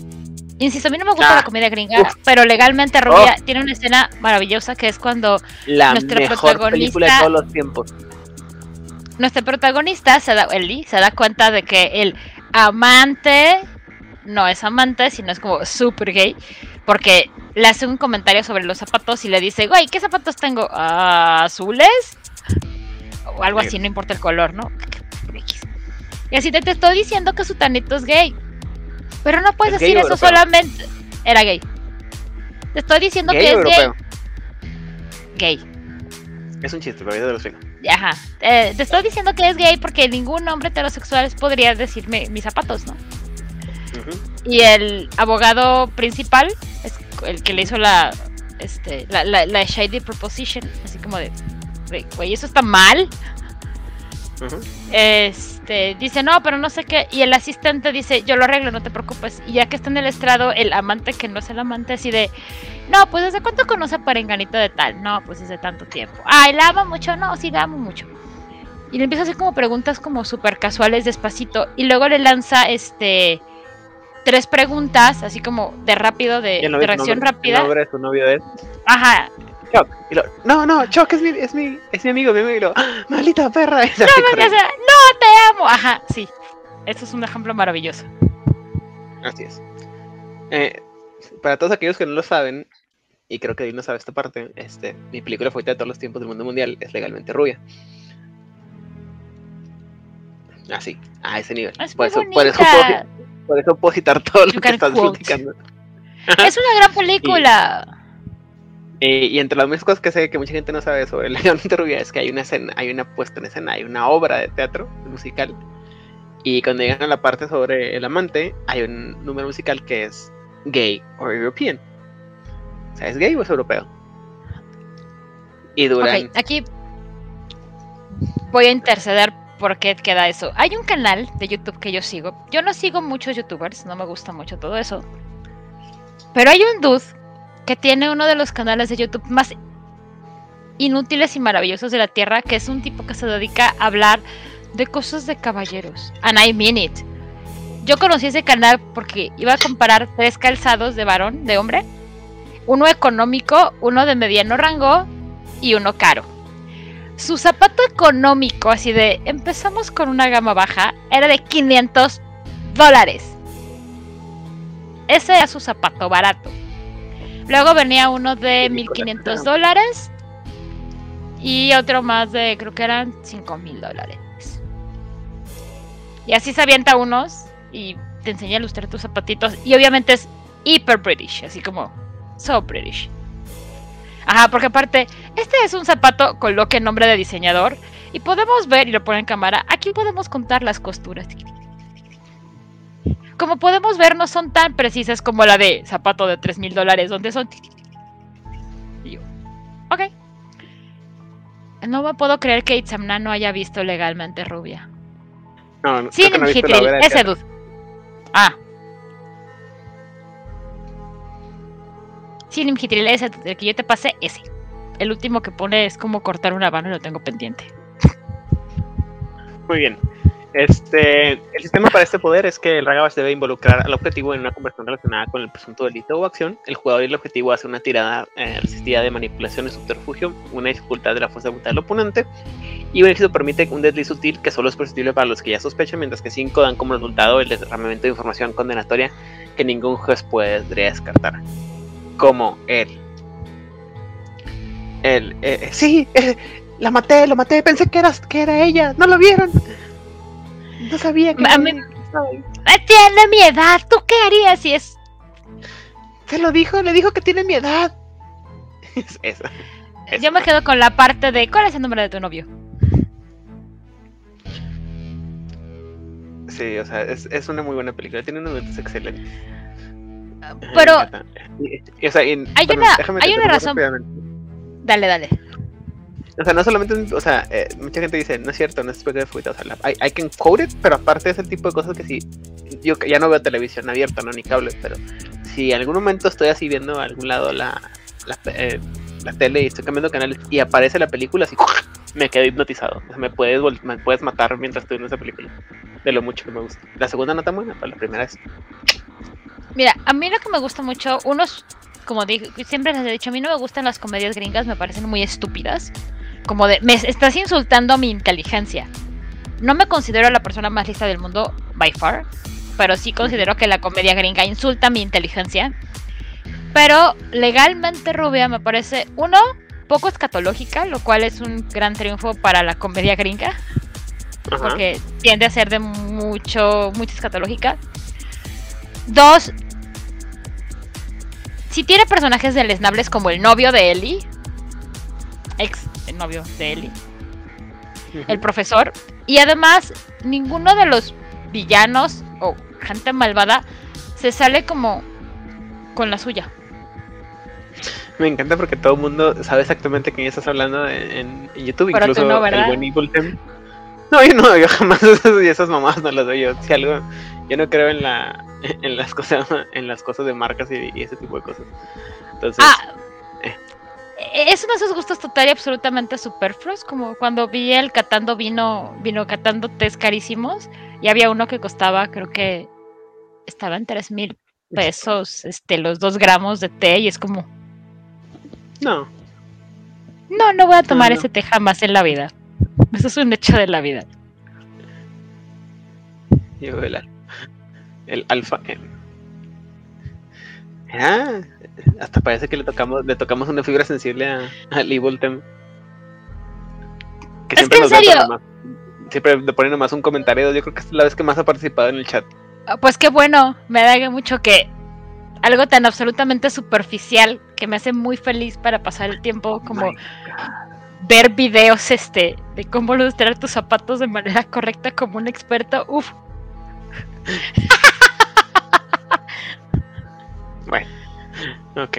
Insisto, a mí no me gusta Ah, la comida gringa, uf. pero Legalmente Rubia tiene una escena maravillosa que es cuando La Nuestro mejor película de protagonista- todos los tiempos. nuestro protagonista, se da, Ellie, se da cuenta de que el amante no es amante, sino es como súper gay, porque le hace un comentario sobre los zapatos y le dice, güey, ¿qué zapatos tengo? "Ah, ¿Azules? O algo así, no importa el color, ¿no? Y así te, te estoy diciendo que su tanito es gay. Pero no puedes ¿Es gay decir eso europeo? solamente. Era gay. Te estoy diciendo ¿Gay que es gay. europeo? Gay. Es un chiste, pero ahorita te lo explico. Ajá. Eh, te estoy diciendo que es gay porque ningún hombre heterosexual podría decirme mis zapatos, ¿no? Y el abogado principal es el que le hizo la este la, la, la shady proposition, así como de güey, eso está mal. Este dice, "No, pero no sé qué." Y el asistente dice, "Yo lo arreglo, no te preocupes." Y ya que está en el estrado, el amante que no es el amante así de, "No, pues ¿desde cuánto conoce a Perenganito de tal?" "No, pues desde tanto tiempo." "Ay, la ama mucho." "No, sí la amo mucho." Y le empieza a hacer como preguntas como súper casuales despacito y luego le lanza este tres preguntas, así como de rápido, de, el de reacción nombre- rápida. El nombre de su novio es Ajá. Y lo, no, no, Chuck es mi, es mi, es mi amigo, mi amigo. Y lo, "Ah, maldita perra. *laughs* No, me no te amo. Ajá, sí. Esto es un ejemplo maravilloso. Así es. Eh, para todos aquellos que no lo saben, y creo que David no sabe esta parte, este, mi película favorita de todos los tiempos del mundo mundial es Legalmente Rubia. Así, a ese nivel. Es por, eso, por, eso puedo. Por eso puedo citar *laughs* todo lo que estás quote. platicando. *laughs* Es una gran película. Eh, y entre las muchas cosas que sé que mucha gente no sabe sobre *laughs* Legalmente Rubia es que hay una escena, hay una puesta en escena, hay una obra de teatro musical. Y cuando llegan a la parte sobre el amante, hay un número musical que es gay o European. O sea, ¿es gay o es europeo? Y duran. Aquí voy a interceder por qué queda eso. Hay un canal de YouTube que yo sigo. Yo no sigo muchos youtubers, no me gusta mucho todo eso. Pero hay un dude que tiene uno de los canales de YouTube más inútiles y maravillosos de la Tierra, que es un tipo que se dedica a hablar de cosas de caballeros. And I mean it. Yo conocí ese canal porque iba a comparar tres calzados de varón, de hombre. Uno económico, uno de mediano rango y uno caro. Su zapato económico, así de empezamos con una gama baja, era de 500 dólares. Ese era su zapato barato. Luego venía uno de 1500 dólares y otro más de, creo que eran 5000 dólares. Y así se avienta unos y te enseña a ilustrar tus zapatitos. Y obviamente es hiper British, así como so British. Ajá, porque aparte, este es un zapato con lo que nombre de diseñador. Y podemos ver, y lo pone en cámara, aquí podemos contar las costuras. Como podemos ver, no son tan precisas como la de zapato de 3 mil dólares, donde son... Y yo, ok. No me puedo creer que Itzamna no haya visto legalmente rubia. No, no, que no de ese dude. Ah. Sí, Nimjitril, ese, el que yo te pasé, ese. El último que pone es como cortar una mano y lo tengo pendiente. Muy bien. Este, el sistema para este poder es que el Ragabash debe involucrar al objetivo en una conversión relacionada con el presunto delito o acción. El jugador y el objetivo hace una tirada eh, resistida de manipulación y subterfugio, una dificultad de la fuerza brutal del oponente, y un éxito permite un desliz sutil que solo es perceptible para los que ya sospechan, mientras que 5 dan como resultado el derramamiento de información condenatoria que ningún juez podría descartar. Como él. El, eh, eh, sí, eh, la maté, lo maté, pensé que, eras, que era ella, no lo vieron. No sabía que era ella. ¡Ah, Tiene mi edad, ¿tú qué harías si es...? Se lo dijo, le dijo que tiene mi edad. *laughs* Es esa. Es- Yo me quedo con la parte de... ¿Cuál es el nombre de tu novio? Sí, o sea, es, es una muy buena película, tiene unos momentos excelentes. Pero... O sea, Hay una- hay una razón. Dale, dale. O sea, no solamente, o sea, eh, mucha gente dice, no es cierto, no es de favorita, o sea, la, I, I can quote it, pero aparte es el tipo de cosas que sí, yo ya no veo televisión abierta, no, ni cable, pero si en algún momento estoy así viendo a algún lado la, la, eh, la tele y estoy cambiando canales y aparece la película, así, me quedo hipnotizado, o sea, me puedes, me puedes matar mientras estoy viendo esa película, de lo mucho que me gusta. La segunda no tan buena, pero la primera es... Mira, a mí lo que me gusta mucho, unos, como dije, siempre les he dicho, a mí no me gustan las comedias gringas, me parecen muy estúpidas. Como de, me estás insultando mi inteligencia. No me considero la persona más lista del mundo, by far, pero sí considero que la comedia gringa insulta mi inteligencia. Pero legalmente rubia me parece, uno, poco escatológica, lo cual es un gran triunfo para la comedia gringa Ajá. porque tiende a ser de mucho, mucho escatológica. Dos, si tiene personajes deleznables como el novio de Ellie, ex el novio de Ellie, el profesor, y además ninguno de los villanos o gente malvada se sale como con la suya. Me encanta porque todo el mundo sabe exactamente quién estás hablando en, en YouTube, Pero tú incluso no, el buen Evil Tem. No, yo no, yo jamás *laughs* esas, y esas mamás no las doy yo. Si algo, yo no creo en la *laughs* en las cosas en las cosas de marcas y, y ese tipo de cosas. Entonces, Ah, eh. es uno de esos gustos total y absolutamente superfluos, como cuando vi el catando vino, vino catando tés carísimos y había uno que costaba, creo que estaba en tres mil pesos, este, los dos gramos de té y es como, no, no, no voy a tomar no. ese té jamás en la vida. Eso es un hecho de la vida. yo el, al- el alfa. eh. Ah, hasta parece que le tocamos le tocamos una fibra sensible a, al Evil Tem. Que Es que en serio. nomás- siempre le pone nomás un comentario. Yo creo que es la vez que más ha participado en el chat. Ah, Pues qué bueno, me da mucho que algo tan absolutamente superficial que me hace muy feliz para pasar el tiempo como My ver videos este de cómo ilustrar tus zapatos de manera correcta como un experto. Uf, *laughs* Bueno, ok.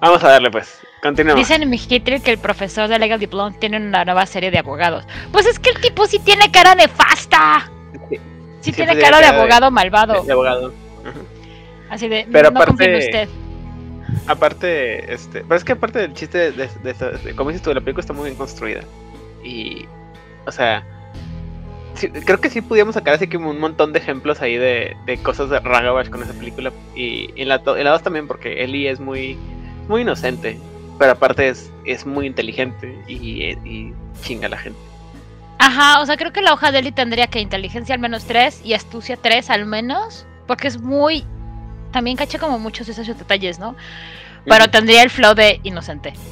Vamos a darle pues. Continuamos. dicen en mi Hitler que el profesor de Legal Diplom tiene una nueva serie de abogados. Pues es que el tipo sí tiene cara nefasta. Sí, Sí tiene cara de abogado malvado. De abogado. Así de, Pero no confío en aparte- usted. Aparte, este. Pero es que aparte del chiste de, de, de- de- como dices tú, la película está muy bien construida. Y. O sea. Sí, creo que sí pudiéramos sacar así como un montón de ejemplos ahí de, de cosas de Ragabash con esa película. Y en la, en la 2 también, porque Ellie es muy. Muy inocente. Pero aparte es, es muy inteligente y, y chinga a la gente. Ajá, o sea, creo que la hoja de Eli tendría que inteligencia al menos 3 y astucia 3 al menos, porque es muy... También caché como muchos de esos detalles, ¿no? Pero tendría el flow de inocente. *laughs*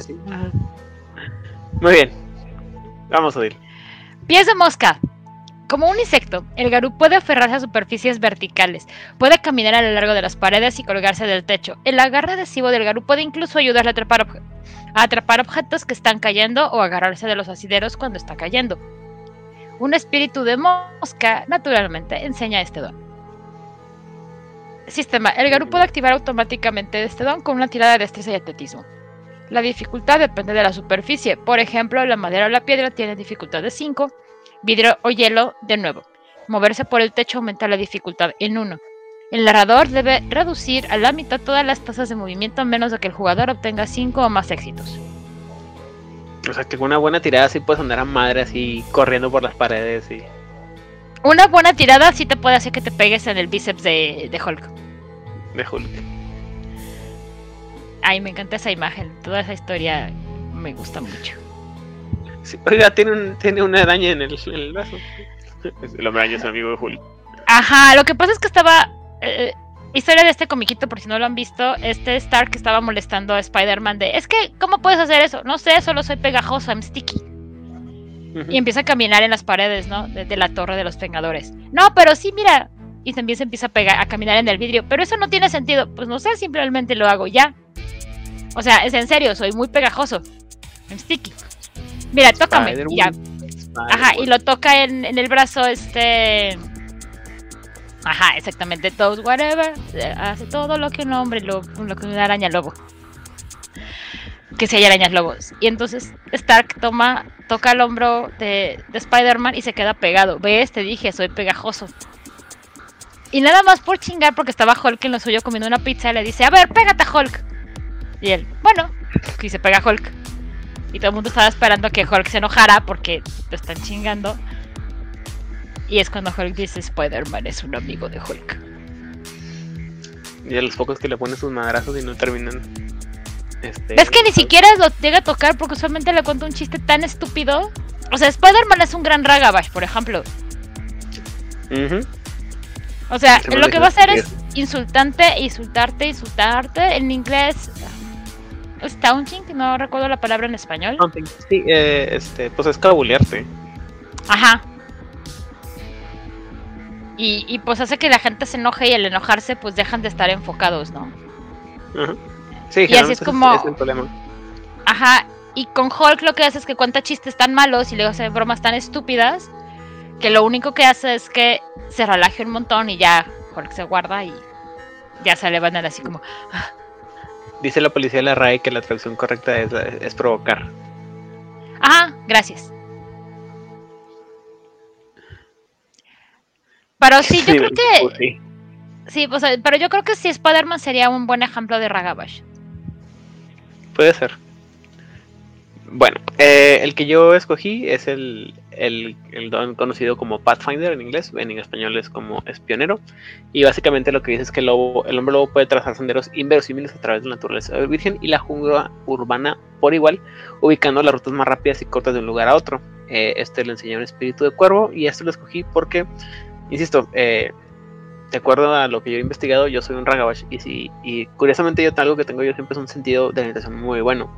Sí. Muy bien. Vamos a ir. Pies de mosca. Como un insecto, el garú puede aferrarse a superficies verticales, puede caminar a lo largo de las paredes y colgarse del techo. El agarre adhesivo del garú puede incluso ayudarle a atrapar, objetos que están cayendo o agarrarse de los asideros cuando está cayendo. Un espíritu de mosca, naturalmente, enseña este don. Sistema. El Garú puede activar automáticamente este don con una tirada de destreza y atletismo. La dificultad depende de la superficie. Por ejemplo, la madera o la piedra tiene dificultad de 5, vidrio o hielo de nuevo. Moverse por el techo aumenta la dificultad en 1. El narrador debe reducir a la mitad todas las tasas de movimiento a menos de que el jugador obtenga 5 o más éxitos. O sea, que con una buena tirada sí puedes andar a madre así corriendo por las paredes y... Una buena tirada sí te puede hacer que te pegues en el bíceps de, de Hulk. De Hulk. Ay, me encanta esa imagen. Toda esa historia me gusta mucho. Sí, oiga, tiene, un, tiene una araña en el, en el brazo. El hombre araña es amigo de Hulk. Ajá, lo que pasa es que estaba. eh, historia de este comiquito, por si no lo han visto. Este Stark estaba molestando a Spider-Man de. Es que, ¿cómo puedes hacer eso? No sé, solo soy pegajoso, I'm sticky. Y empieza a caminar en las paredes, ¿no? De, de la torre de los Vengadores. No, pero sí, mira. Y también se empieza a, pegar, a caminar en el vidrio. Pero eso no tiene sentido. Pues no sé, simplemente lo hago ya. O sea, es en serio, soy muy pegajoso. I'm sticky. Mira, tócame. Ya. Ajá, y lo toca en, en el brazo este... Ajá, exactamente, does whatever, hace todo lo que un hombre, lo, lo que una araña lobo. Que si hay arañas lobos. Y entonces Stark toma, toca el hombro de, de Spider-Man y se queda pegado. Ves, te dije, soy pegajoso. Y nada más por chingar, porque estaba Hulk en lo suyo comiendo una pizza, le dice, a ver, pégate a Hulk. Y él, bueno, y se pega a Hulk. Y todo el mundo estaba esperando que Hulk se enojara porque lo están chingando. Y es cuando Hulk dice Spider-Man es un amigo de Hulk. Y de los pocos que le ponen sus madrazos y no terminan. Este, ¿Ves que ni siquiera lo llega a tocar porque usualmente le cuento un chiste tan estúpido? O sea, Spider-Man es un gran Ragabash, por ejemplo. O sea, Se lo que va a hacer es insultante, insultarte, insultarte. En inglés, taunting, no recuerdo la palabra en español. Sí, eh, este, pues es cabulearte. Ajá. Y, y pues hace que la gente se enoje y al enojarse pues dejan de estar enfocados, ¿no? Ujú. Sí, Y así es como- es el problema. Ajá. Y con Hulk lo que hace es que cuenta chistes tan malos y luego hace bromas tan estúpidas que lo único que hace es que se relaje un montón y ya Hulk se guarda y ya se levantan así como... Dice la policía de la RAE que la traducción correcta es, es provocar. Ah, gracias. Pero sí, yo creo que... pues sí. Sí, pues, eh, pero yo creo que sí, Spider-Man sería un buen ejemplo de Ragabash. Puede ser. Bueno, eh, el que yo escogí es el, el, don conocido como Pathfinder en inglés, en español es como espionero. Y básicamente lo que dice es que el, lobo, hombre lobo puede trazar senderos inverosímiles a través de la naturaleza virgen y la jungla urbana por igual, ubicando las rutas más rápidas y cortas de un lugar a otro. Eh, este le enseñó un espíritu de cuervo y esto lo escogí porque, insisto, eh, de acuerdo a lo que yo he investigado, yo soy un Ragabash y, y curiosamente yo algo que tengo yo siempre es un sentido de orientación muy bueno.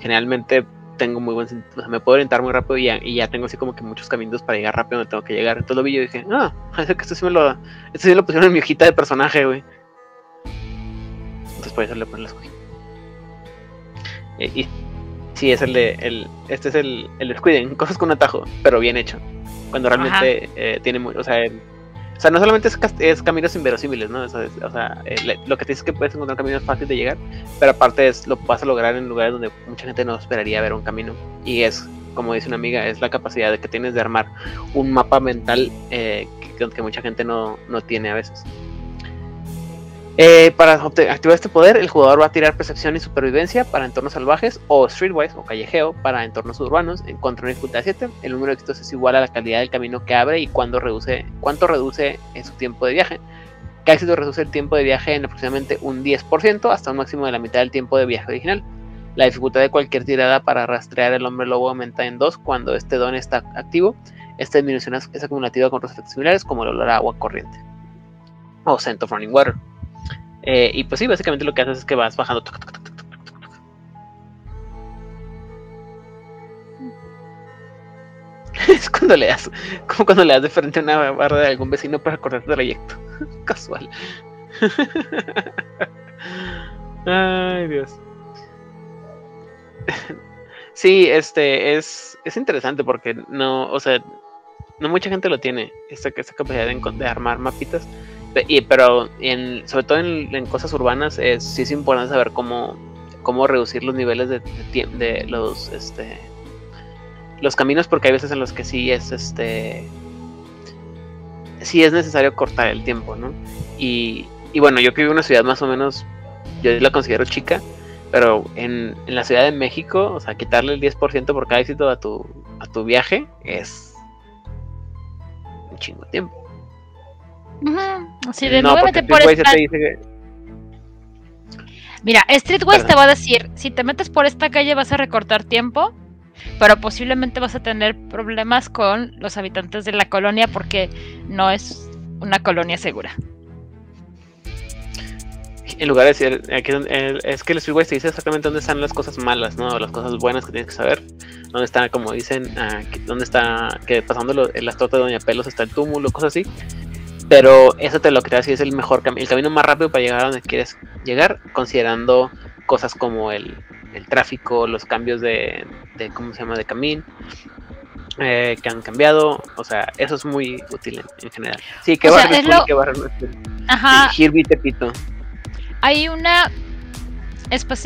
Generalmente tengo muy buen sentido, o sea, me puedo orientar muy rápido y ya, y ya tengo así como que muchos caminos para llegar rápido donde tengo que llegar. Entonces lo vi y yo dije, ah, *laughs* es que esto sí me lo, esto sí lo pusieron en mi hojita de personaje, güey. Entonces por eso le lo escogí. Eh, y sí, es el de, el, este es el, el Squiden, *laughs* cosas con atajo, pero bien hecho. Cuando realmente eh, tiene muy, o sea, el- o sea, no solamente es, es caminos inverosímiles, ¿no? O sea, es- o sea, eh, lo que te es que puedes encontrar caminos fáciles de llegar, pero aparte es lo vas a lograr en lugares donde mucha gente no esperaría ver un camino. Y es, como dice una amiga, es la capacidad de que tienes de armar un mapa mental eh, que, que mucha gente no, no tiene a veces. Eh, para activar este poder, el jugador va a tirar percepción y supervivencia para entornos salvajes o streetwise o callejeo para entornos urbanos en contra una dificultad 7. El número de éxitos es igual a la calidad del camino que abre y cuándo reduce, cuánto reduce en su tiempo de viaje. Cada éxito reduce el tiempo de viaje en aproximadamente un 10% hasta un máximo de la mitad del tiempo de viaje original. La dificultad de cualquier tirada para rastrear el hombre lobo aumenta en 2 cuando este don está activo. Esta disminución es acumulativa con otros similares como el olor a agua corriente o scent of running water. Eh, y pues sí, básicamente lo que haces es que vas bajando. *laughs* es cuando le das, como cuando le das de frente a una barra de algún vecino para correr tu trayecto. *laughs* Casual. *laughs* Ay, Dios. Sí, este es, es interesante porque no, o sea, no mucha gente lo tiene, esta, esta capacidad de, de armar mapitas. Pero sobre todo en, cosas urbanas es, sí es importante saber cómo, cómo reducir los niveles de, los este los caminos porque hay veces en los que sí es este sí es necesario cortar el tiempo, ¿no? Y, y bueno, yo que vivo en una ciudad más o menos, yo la considero chica, pero en, en, la Ciudad de México, o sea, quitarle el 10% por cada éxito a tu, a tu viaje es un chingo de tiempo. Así de no, por esta... te dice que... Mira, Streetwise te va a decir, si te metes por esta calle vas a recortar tiempo, pero posiblemente vas a tener problemas con los habitantes de la colonia porque no es una colonia segura en lugar de decir, aquí es que el Streetwise te dice exactamente dónde están las cosas malas, ¿no? Las cosas buenas que tienes que saber. Dónde está, como dicen, uh, dónde está, que pasando lo, las tortas de Doña Pelos está el túmulo, cosas así. Pero eso te lo te hace es el mejor camino, el camino más rápido para llegar a donde quieres llegar, considerando cosas como el, el tráfico, los cambios de, de, ¿cómo se llama?, de camino. Eh, que han cambiado, o sea, eso es muy útil en, en general. Sí, que va a lo... que barrer Ajá. Hirby Tepito hay una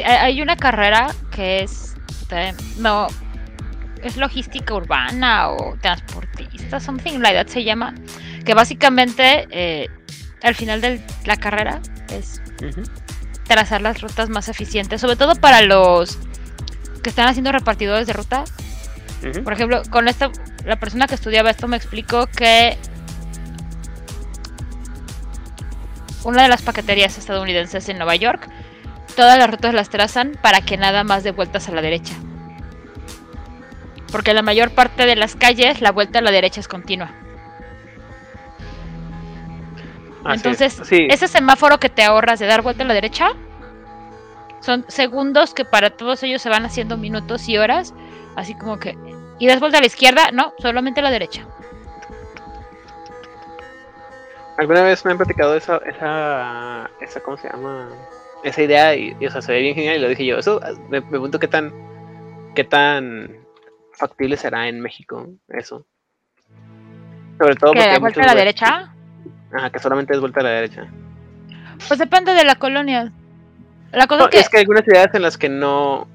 hay una carrera que es no es logística urbana o transportista something like that se llama que básicamente eh, al final de la carrera es trazar las rutas más eficientes sobre todo para los que están haciendo repartidores de ruta por ejemplo con esto la persona que estudiaba esto me explicó que una de las paqueterías estadounidenses en Nueva York, todas las rutas las trazan para que nada más de vueltas a la derecha. Porque la mayor parte de las calles la vuelta a la derecha es continua. Entonces, ese semáforo que te ahorras de dar vuelta a la derecha son segundos que para todos ellos se van haciendo minutos y horas. Así como que. ¿Y das vuelta a la izquierda? No, solamente a la derecha. alguna vez me han platicado esa, esa, esa ¿cómo se llama? Esa idea y, o sea, se ve bien genial y lo dije yo. Eso me, me pregunto qué tan, qué tan factible será en México eso. Sobre todo porque. vuelta a la derecha? Ajá, que solamente es vuelta a la derecha. Pues depende de la colonia. La cosa que... Es que hay algunas ciudades en las que no,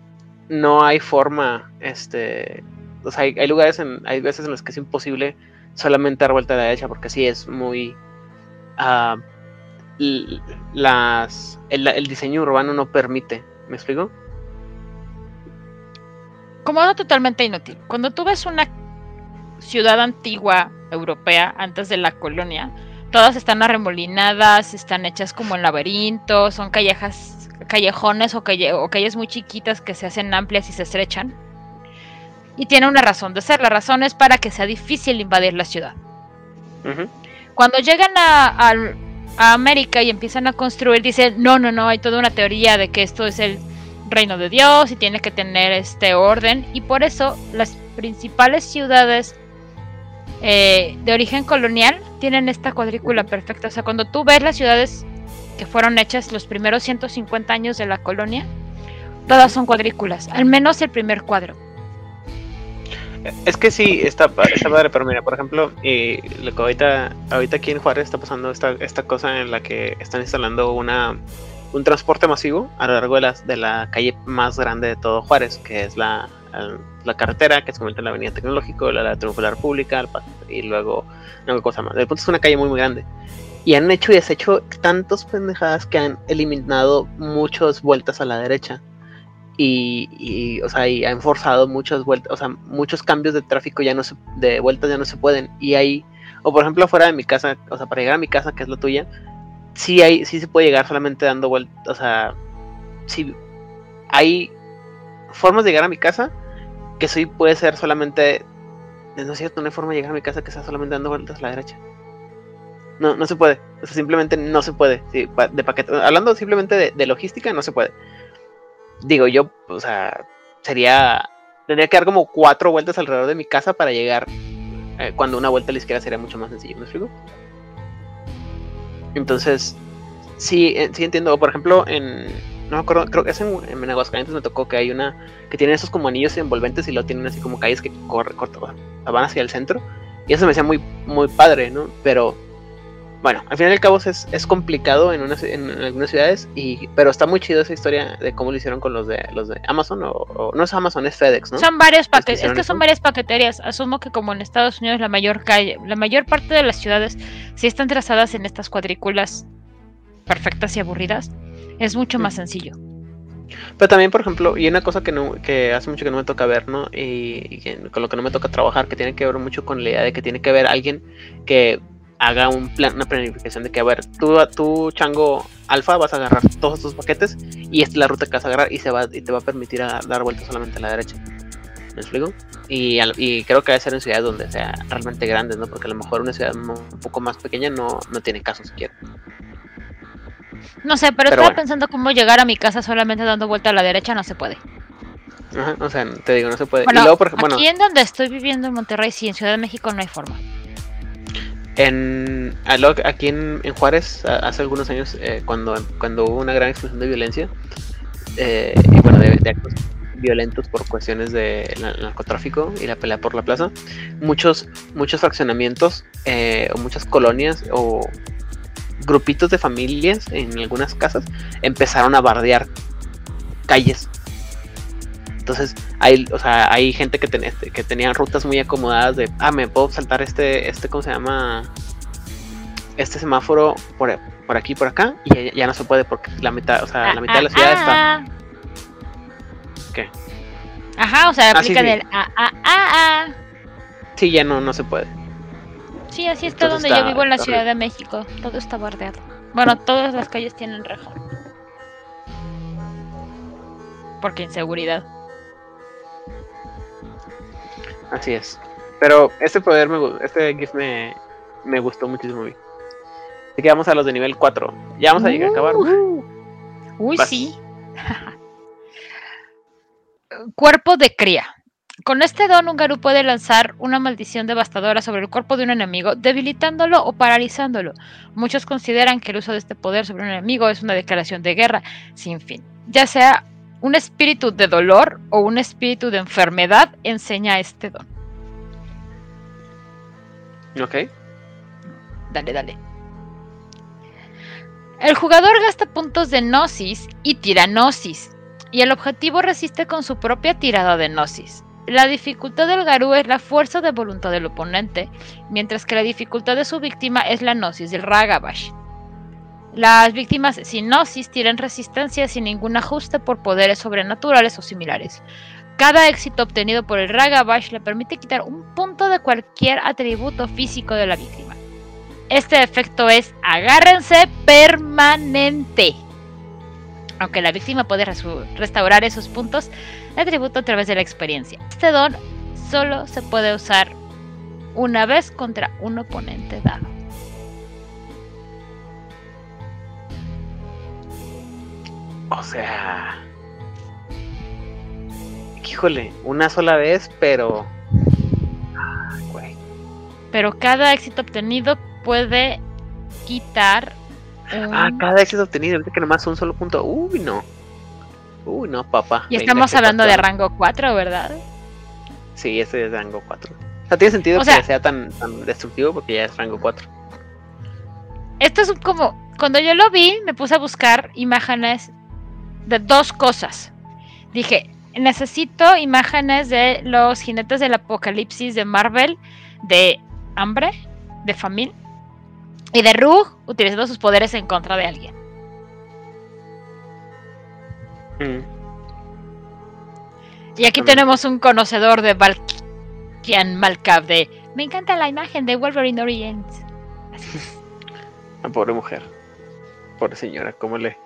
no hay forma, este, o sea, hay, hay lugares, en, hay veces en las que es imposible solamente dar vuelta a la derecha porque sí es muy, uh, las, el, diseño urbano no permite. ¿Me explico? Como algo totalmente inútil. Cuando tú ves una ciudad antigua europea antes de la colonia, todas están arremolinadas, están hechas como en laberinto, son callejas, callejones o, o calles muy chiquitas que se hacen amplias y se estrechan. Y tiene una razón de ser. La razón es para que sea difícil invadir la ciudad. Cuando llegan a, América y empiezan a construir, dicen, no, no, no, hay toda una teoría de que esto es el reino de Dios y tiene que tener este orden. Y por eso las principales ciudades eh, de origen colonial tienen esta cuadrícula perfecta. O sea, cuando tú ves las ciudades que fueron hechas los primeros 150 años de la colonia, todas son cuadrículas, al menos el primer cuadro. Es que sí, está, está padre, pero mira, por ejemplo, y lo que ahorita, ahorita aquí en Juárez está pasando esta, esta cosa en la que están instalando una, un transporte masivo a lo largo de la, de la calle más grande de todo Juárez, que es la, la carretera, que se convierte en la avenida tecnológico, la, la triunfal pública, y luego una cosa más. El punto es una calle muy, muy grande. Y han hecho y deshecho tantos pendejadas que han eliminado muchas vueltas a la derecha y, o sea, y han forzado muchas vueltas, o sea, muchos cambios de tráfico ya no se, de vueltas ya no se pueden. Y ahí, o por ejemplo, fuera de mi casa, o sea, para llegar a mi casa, que es la tuya, sí hay, sí se puede llegar solamente dando vueltas, o sea, sí hay formas de llegar a mi casa que sí puede ser solamente, no es cierto, no hay forma de llegar a mi casa que sea solamente dando vueltas a la derecha. No, no se puede. O sea, simplemente no se puede. de paquete, hablando simplemente de, de logística, no se puede digo yo, o sea, sería, tendría que dar como cuatro vueltas alrededor de mi casa para llegar eh, cuando una vuelta a la izquierda sería mucho más sencillo, ¿me explico? Entonces, sí, eh, sí entiendo. Por ejemplo, en. No me acuerdo, creo que es en, en Aguascalientes me tocó que hay una que tiene esos como anillos envolventes y lo tienen así como calles que corre, corta, van hacia el centro. Y eso me decía muy, muy padre, ¿no? Pero bueno, al final y al cabo es, es complicado en, unas, en, algunas ciudades, y, pero está muy chido esa historia de cómo lo hicieron con los de los de Amazon, o, no es Amazon, es FedEx, ¿no? Son varios paquetes, es que son varias paqueterías. Asumo que como en Estados Unidos la mayor calle, la mayor parte de las ciudades sí están trazadas en estas cuadrículas perfectas y aburridas, es mucho más sencillo. Pero también, por ejemplo, y una cosa que, no, que hace mucho que no me toca ver, ¿no? Y, y, con lo que no me toca trabajar, que tiene que ver mucho con la idea de que tiene que ver alguien que haga un plan, una planificación de que, a ver, tú, tú chango alfa, vas a agarrar todos estos paquetes y esta es la ruta que vas a agarrar y, se va, y te va a permitir dar vueltas solamente a la derecha. ¿Me explico? Y, y creo que debe ser en ciudades donde sea realmente grandes, ¿no? Porque a lo mejor una ciudad un poco más pequeña no, no tiene caso siquiera. No sé, pero, estaba pensando cómo llegar a mi casa solamente dando vuelta a la derecha, no se puede. Ajá, o sea, te digo, no se puede. Bueno, y luego, por, bueno, aquí en donde estoy viviendo en Monterrey, sí, en Ciudad de México no hay forma. En, aquí en, Juárez, hace algunos años, eh, cuando, cuando hubo una gran explosión de violencia, eh, y bueno, de, actos violentos por cuestiones de narcotráfico y la pelea por la plaza, muchos, muchos fraccionamientos eh, o muchas colonias o grupitos de familias en algunas casas empezaron a bardear calles entonces, hay, o sea, hay gente que, tenía que tenía rutas muy acomodadas de, ah, me puedo saltar este, este, ¿cómo se llama? Este semáforo por, por aquí, por acá, y ya, no se puede porque la mitad, o sea, la mitad de la ciudad está. Ah. ¿Qué? Ajá, o sea, ah, aplican el ah, ah, ah, Sí, ya no, no se puede. Sí, así está donde yo vivo en la Ciudad de México. Todo está bardeado. Bueno, todas las calles tienen reja. Porque inseguridad. Así es. Pero este poder, me, este GIF me, me gustó muchísimo. Así que vamos a los de nivel 4. Ya vamos a llegar a acabar. Uh. Uy, sí. *laughs* Cuerpo de cría. Con este don, un Garú puede lanzar una maldición devastadora sobre el cuerpo de un enemigo, debilitándolo o paralizándolo. Muchos consideran que el uso de este poder sobre un enemigo es una declaración de guerra sin fin, ya sea un espíritu de dolor o un espíritu de enfermedad enseña este don. Ok. Dale, dale. El jugador gasta puntos de Gnosis y tiranosis, y el objetivo resiste con su propia tirada de Gnosis. La dificultad del Garú es la fuerza de voluntad del oponente, mientras que la dificultad de su víctima es la Gnosis del Ragabash. Las víctimas sin gnosis tienen resistencia sin ningún ajuste por poderes sobrenaturales o similares. Cada éxito obtenido por el Ragabash le permite quitar un punto de cualquier atributo físico de la víctima. Este efecto es agárrense permanente. Aunque la víctima puede restaurar esos puntos atributo a través de la experiencia. Este don solo se puede usar una vez contra un oponente dado. O sea. Híjole, una sola vez, pero. Pero cada éxito obtenido puede quitar. Ah, cada éxito obtenido, ahorita que nomás un solo punto. Uy, no. Uy, no, papá. Y estamos hablando de rango 4, ¿verdad? Sí, este es rango 4. O sea, tiene sentido que sea tan, tan destructivo porque ya es rango 4. Esto es como. Cuando yo lo vi, me puse a buscar imágenes de dos cosas. Dije, necesito imágenes de los jinetes del apocalipsis de Marvel, de hambre, de familia y de Rug utilizando sus poderes en contra de alguien. Mm. Y aquí tenemos un conocedor de Valkian Malkav de me encanta la imagen de Wolverine Origins. *laughs* La pobre mujer. Pobre señora, ¿cómo le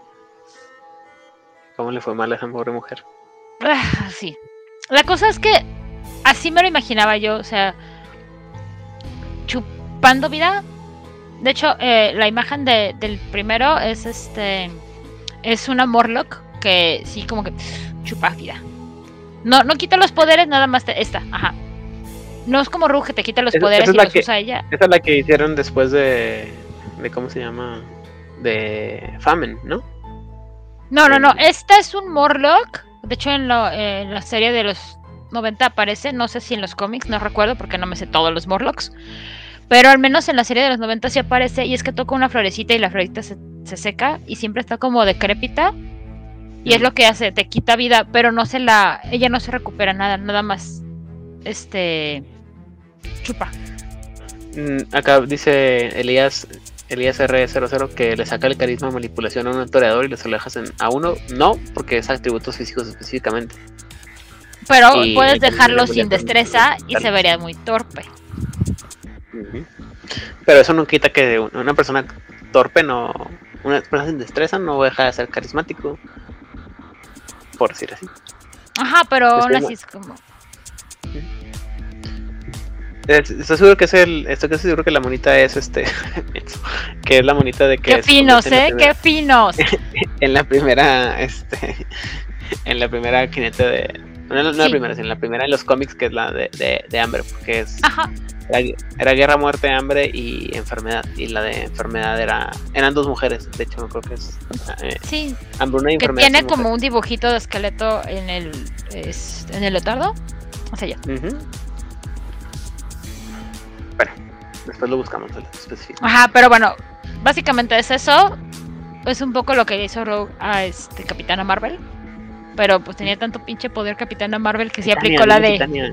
¿Cómo le fue mal a esa pobre mujer? Ah, sí. La cosa es que así me lo imaginaba yo, o sea, chupando vida. De hecho, eh, la imagen del primero es este. Es una Morlock que sí, como que chupa vida. No, no quita los poderes, nada más esta, ajá. No es como Rouge, te quita los Esa- poderes esa es y la los que- usa ella. Esa es la que hicieron después de. de ¿Cómo se llama? De Famen, ¿no? No, no, no. Esta es un Morlock. De hecho, en, lo- en la serie de los 90 aparece. No sé si en los cómics, no recuerdo porque no me sé todos los Morlocks. Pero al menos en la serie de los 90 sí aparece. Y es que toca una florecita y la florecita se, se seca. Y siempre está como decrépita. Y es lo que hace, te quita vida. Pero no se la. Ella no se recupera nada. Nada más. Este. Chupa. Mm, Acá dice Elías. Elías R00 que le saca el carisma manipulación a un toreador y le alejas en, a uno. No, porque es atributos físicos específicamente. Pero Y puedes dejarlo sin destreza y se vería muy torpe. Pero eso no quita que un- una persona torpe no. Una persona sin destreza no deja de ser carismático. Por decir así. Ajá, pero aún así es como. Es- Estoy seguro que es el. Estoy seguro que la monita es este. *laughs* que es la monita de que. Qué finos, ¿eh? Qué finos. *laughs* En la primera. Este. *laughs* En la primera jinete de. No, la primera, sino la primera en los cómics que es la de, de, de hambre. Porque es. Ajá. Era, era guerra, muerte, hambre y enfermedad. Y la de enfermedad era. Eran dos mujeres. De hecho, creo que es. eh, Sí, hambruna y que enfermedad. tiene como mujeres. un dibujito de esqueleto en el es- en el leotardo. O sea, ya. Bueno, después lo buscamos el específico. Ajá, pero bueno, básicamente es eso. Es un poco lo que hizo Rogue a este Capitana Marvel. Pero pues tenía tanto pinche poder Capitana Marvel que sí aplicó la de Titania.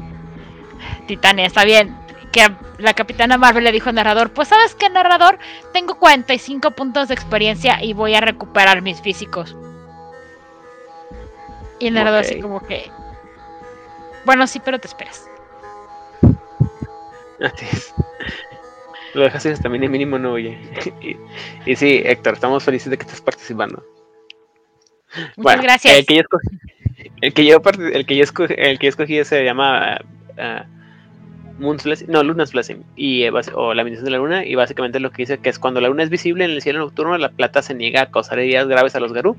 Titania, está bien. Que la Capitana Marvel le dijo al narrador, pues sabes qué narrador, tengo 45 puntos de experiencia y voy a recuperar mis físicos. Y el narrador así como que... Bueno, sí, pero te esperas. *laughs* Así es. Lo dejas hasta mínimo, mínimo no oye. *laughs* y, y sí, Héctor, estamos felices de que estés participando. Muchas Bueno, gracias. El que yo escogí, el que yo, el que yo escogí, el que yo escogí se llama ah, Moon's Blessing, no, Luna's Blessing, y, eh, o la bendición de la luna, y básicamente lo que dice que es cuando la luna es visible en el cielo nocturno, la plata se niega a causar heridas graves a los Garú.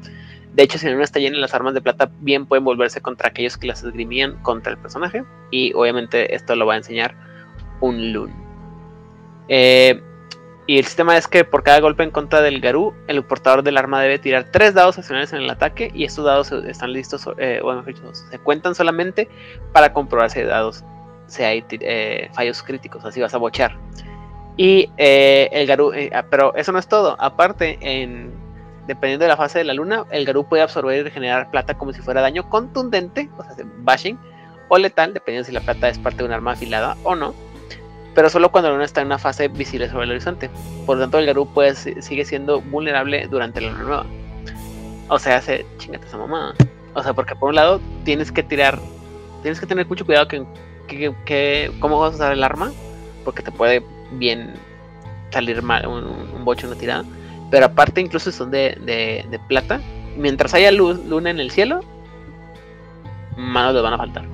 De hecho, si la luna está llena, las armas de plata bien pueden volverse contra aquellos que las esgrimían contra el personaje, y obviamente esto lo va a enseñar un Loon. Eh, y el sistema es que por cada golpe en contra del Garú, el portador del arma debe tirar tres dados accionales en el ataque y estos dados están listos, eh, o mejor dicho, se cuentan solamente para comprobar si hay dados, si hay eh, fallos críticos, así vas a bochear. Y eh, el Garú, eh, ah, pero eso no es todo, aparte, en, dependiendo de la fase de la luna, el Garú puede absorber y regenerar plata como si fuera daño contundente, o sea, bashing, o letal, dependiendo si la plata es parte de un arma afilada o no pero solo cuando la luna está en una fase visible sobre el horizonte. Por lo tanto, el Garú pues, sigue siendo vulnerable durante la luna nueva. O sea, hace chingate esa mamá. O sea, porque por un lado tienes que tirar, tienes que tener mucho cuidado que, que, que- cómo vas a usar el arma, porque te puede bien salir mal un, un boche, una tirada. Pero aparte, incluso son de, de, de plata. Mientras haya luz, luna en el cielo, manos les van a faltar.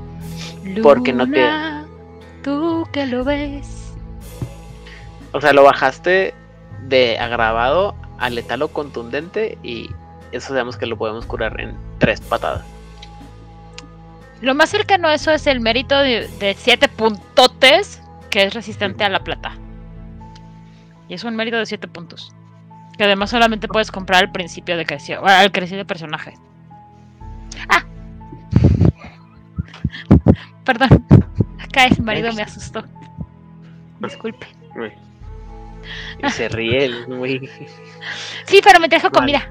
porque no te- Tú que lo ves. O sea, lo bajaste de agravado a letal o contundente y eso sabemos que lo podemos curar en tres patadas. Lo más cercano a eso es el mérito de, de siete puntotes que es resistente a la plata. Y es un mérito de 7 puntos. Que además solamente puedes comprar al principio de creación, al crecer de personaje. Ah. *laughs* Perdón. Acá el marido me asustó. *laughs* Disculpe. Y se ríe el. Sí, pero me trajo Vale. comida.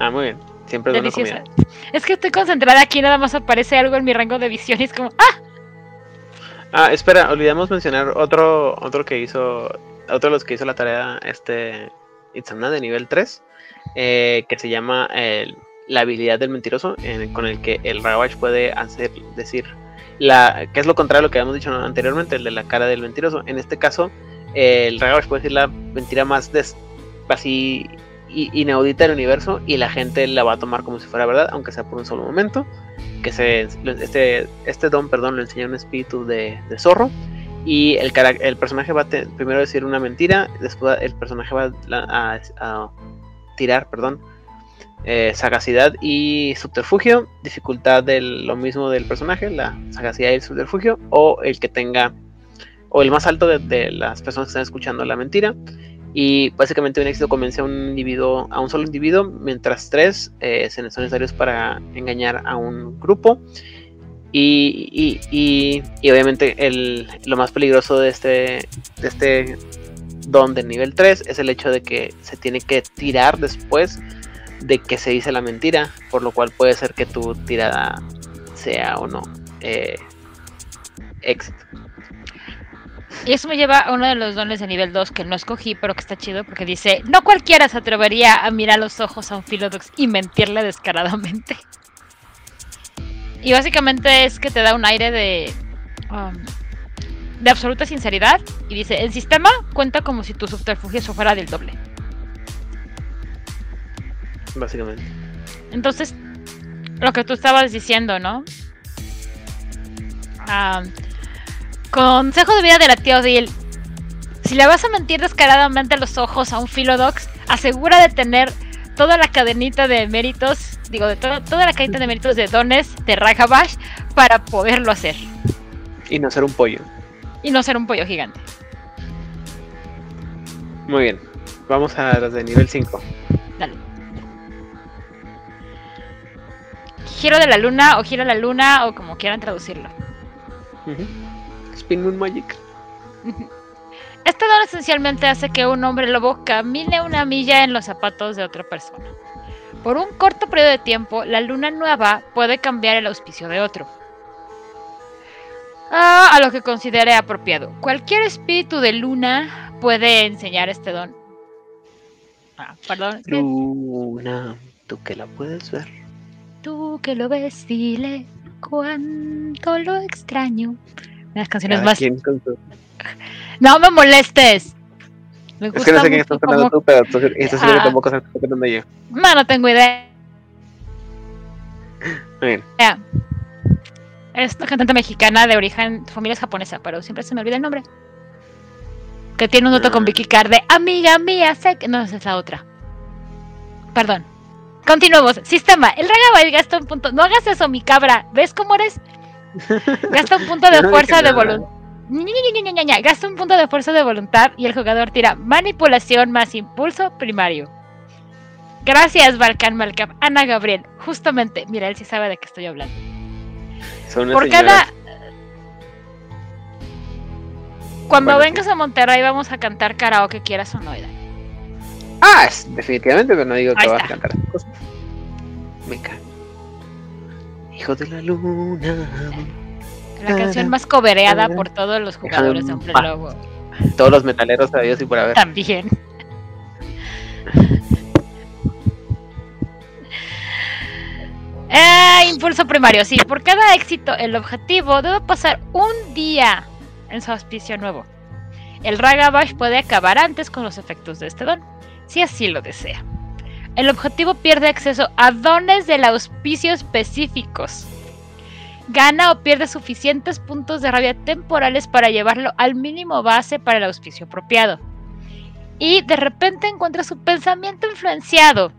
Ah, muy bien. Siempre es comida. Es que estoy concentrada aquí, nada más aparece algo en mi rango de visión y es como, ¡ah! Ah, espera, olvidamos mencionar otro, otro que hizo, otro de los que hizo la tarea, este, Itzamna de nivel 3, eh, que se llama el- la habilidad del mentiroso, en- con el que el Ravage puede hacer, decir, la, que es lo contrario a lo que habíamos dicho anteriormente, el de la cara del mentiroso. En este caso, eh, el Ravage puede decir la mentira más des- así inaudita del universo y la gente la va a tomar como si fuera verdad, aunque sea por un solo momento que se, este, este don, perdón, lo enseña un espíritu de, zorro. Y el, el personaje va a primero decir una mentira, después el personaje va a, a tirar, perdón, eh, sagacidad y subterfugio, dificultad de lo mismo del personaje, la sagacidad y el subterfugio, o el que tenga o el más alto de, las personas que están escuchando la mentira. Y básicamente un éxito convence a un individuo, a un solo individuo, mientras tres eh, son necesarios para engañar a un grupo. Y, y, obviamente el, lo más peligroso de este, de este don del nivel 3 es el hecho de que se tiene que tirar después de que se dice la mentira, por lo cual puede ser que tu tirada sea o no eh, éxito. Y eso me lleva a uno de los dones de nivel 2 que no escogí, pero que está chido porque dice, no cualquiera se atrevería a mirar los ojos a un Philodox y mentirle descaradamente. Y básicamente es que te da un aire de... Um, de absoluta sinceridad y dice, el sistema cuenta como si tu subterfugio fuera del doble. Básicamente. Entonces, lo que tú estabas diciendo, ¿no? Ah, consejo de vida de la tía Odile. Si le vas a mentir descaradamente a los ojos a un Philodox, asegura de tener toda la cadenita de méritos, digo, de toda la cadenita de méritos de dones de Ragabash para poderlo hacer. Y no ser un pollo. Y no ser un pollo gigante. Muy bien. Vamos a las de nivel 5. Dale. Giro de la luna o giro la luna o como quieran traducirlo. Spin Moon Magic. *laughs* Este don esencialmente hace que un hombre lobo camine una milla en los zapatos de otra persona. Por un corto periodo de tiempo, la luna nueva puede cambiar el auspicio de otro. Ah, a lo que considere apropiado. Cualquier espíritu de luna puede enseñar este don. Ah, perdón. Luna, tú que la puedes ver. Tú que lo ves, dile cuánto lo extraño. Las canciones más. No me molestes. Me es que no sé quién estás hablando tú, pero tú, estás seguro que tampoco qué estás yo. No, no tengo idea. Bien. Es una cantante mexicana de origen, familia japonesa, pero siempre se me olvida el nombre. Que tiene un con ah. Vicky Card de Amiga mía, sé que. No, esa es la otra. Perdón. Continuamos. Sistema. El Ragabay gasta un punto. No hagas eso, mi cabra. ¿Ves cómo eres? Gasta un punto *laughs* de fuerza de voluntad. Gasta un punto de fuerza de voluntad y el jugador tira manipulación más impulso primario. Gracias, Balkan Malcap. Ana Gabriel. Justamente, mira, él sí sabe de qué estoy hablando. Por cada. Cuando vengas a Monterrey vamos a cantar karaoke, quieras o no. Ah, definitivamente, pero no digo que vas a cantar cosas. Me cae. Hijo de la luna. La canción más cobereada por todos los jugadores de Hombre Lobo. Todos los metaleros de Dios y por haber. También. *laughs* Eh, impulso primario, sí. Por cada éxito, el objetivo debe pasar un día en su auspicio nuevo. El Ragabash puede acabar antes con los efectos de este don si así lo desea. El objetivo pierde acceso a dones del auspicio específicos. Gana o pierde suficientes puntos de rabia temporales para llevarlo al mínimo base para el auspicio apropiado. Y de repente encuentra su pensamiento influenciado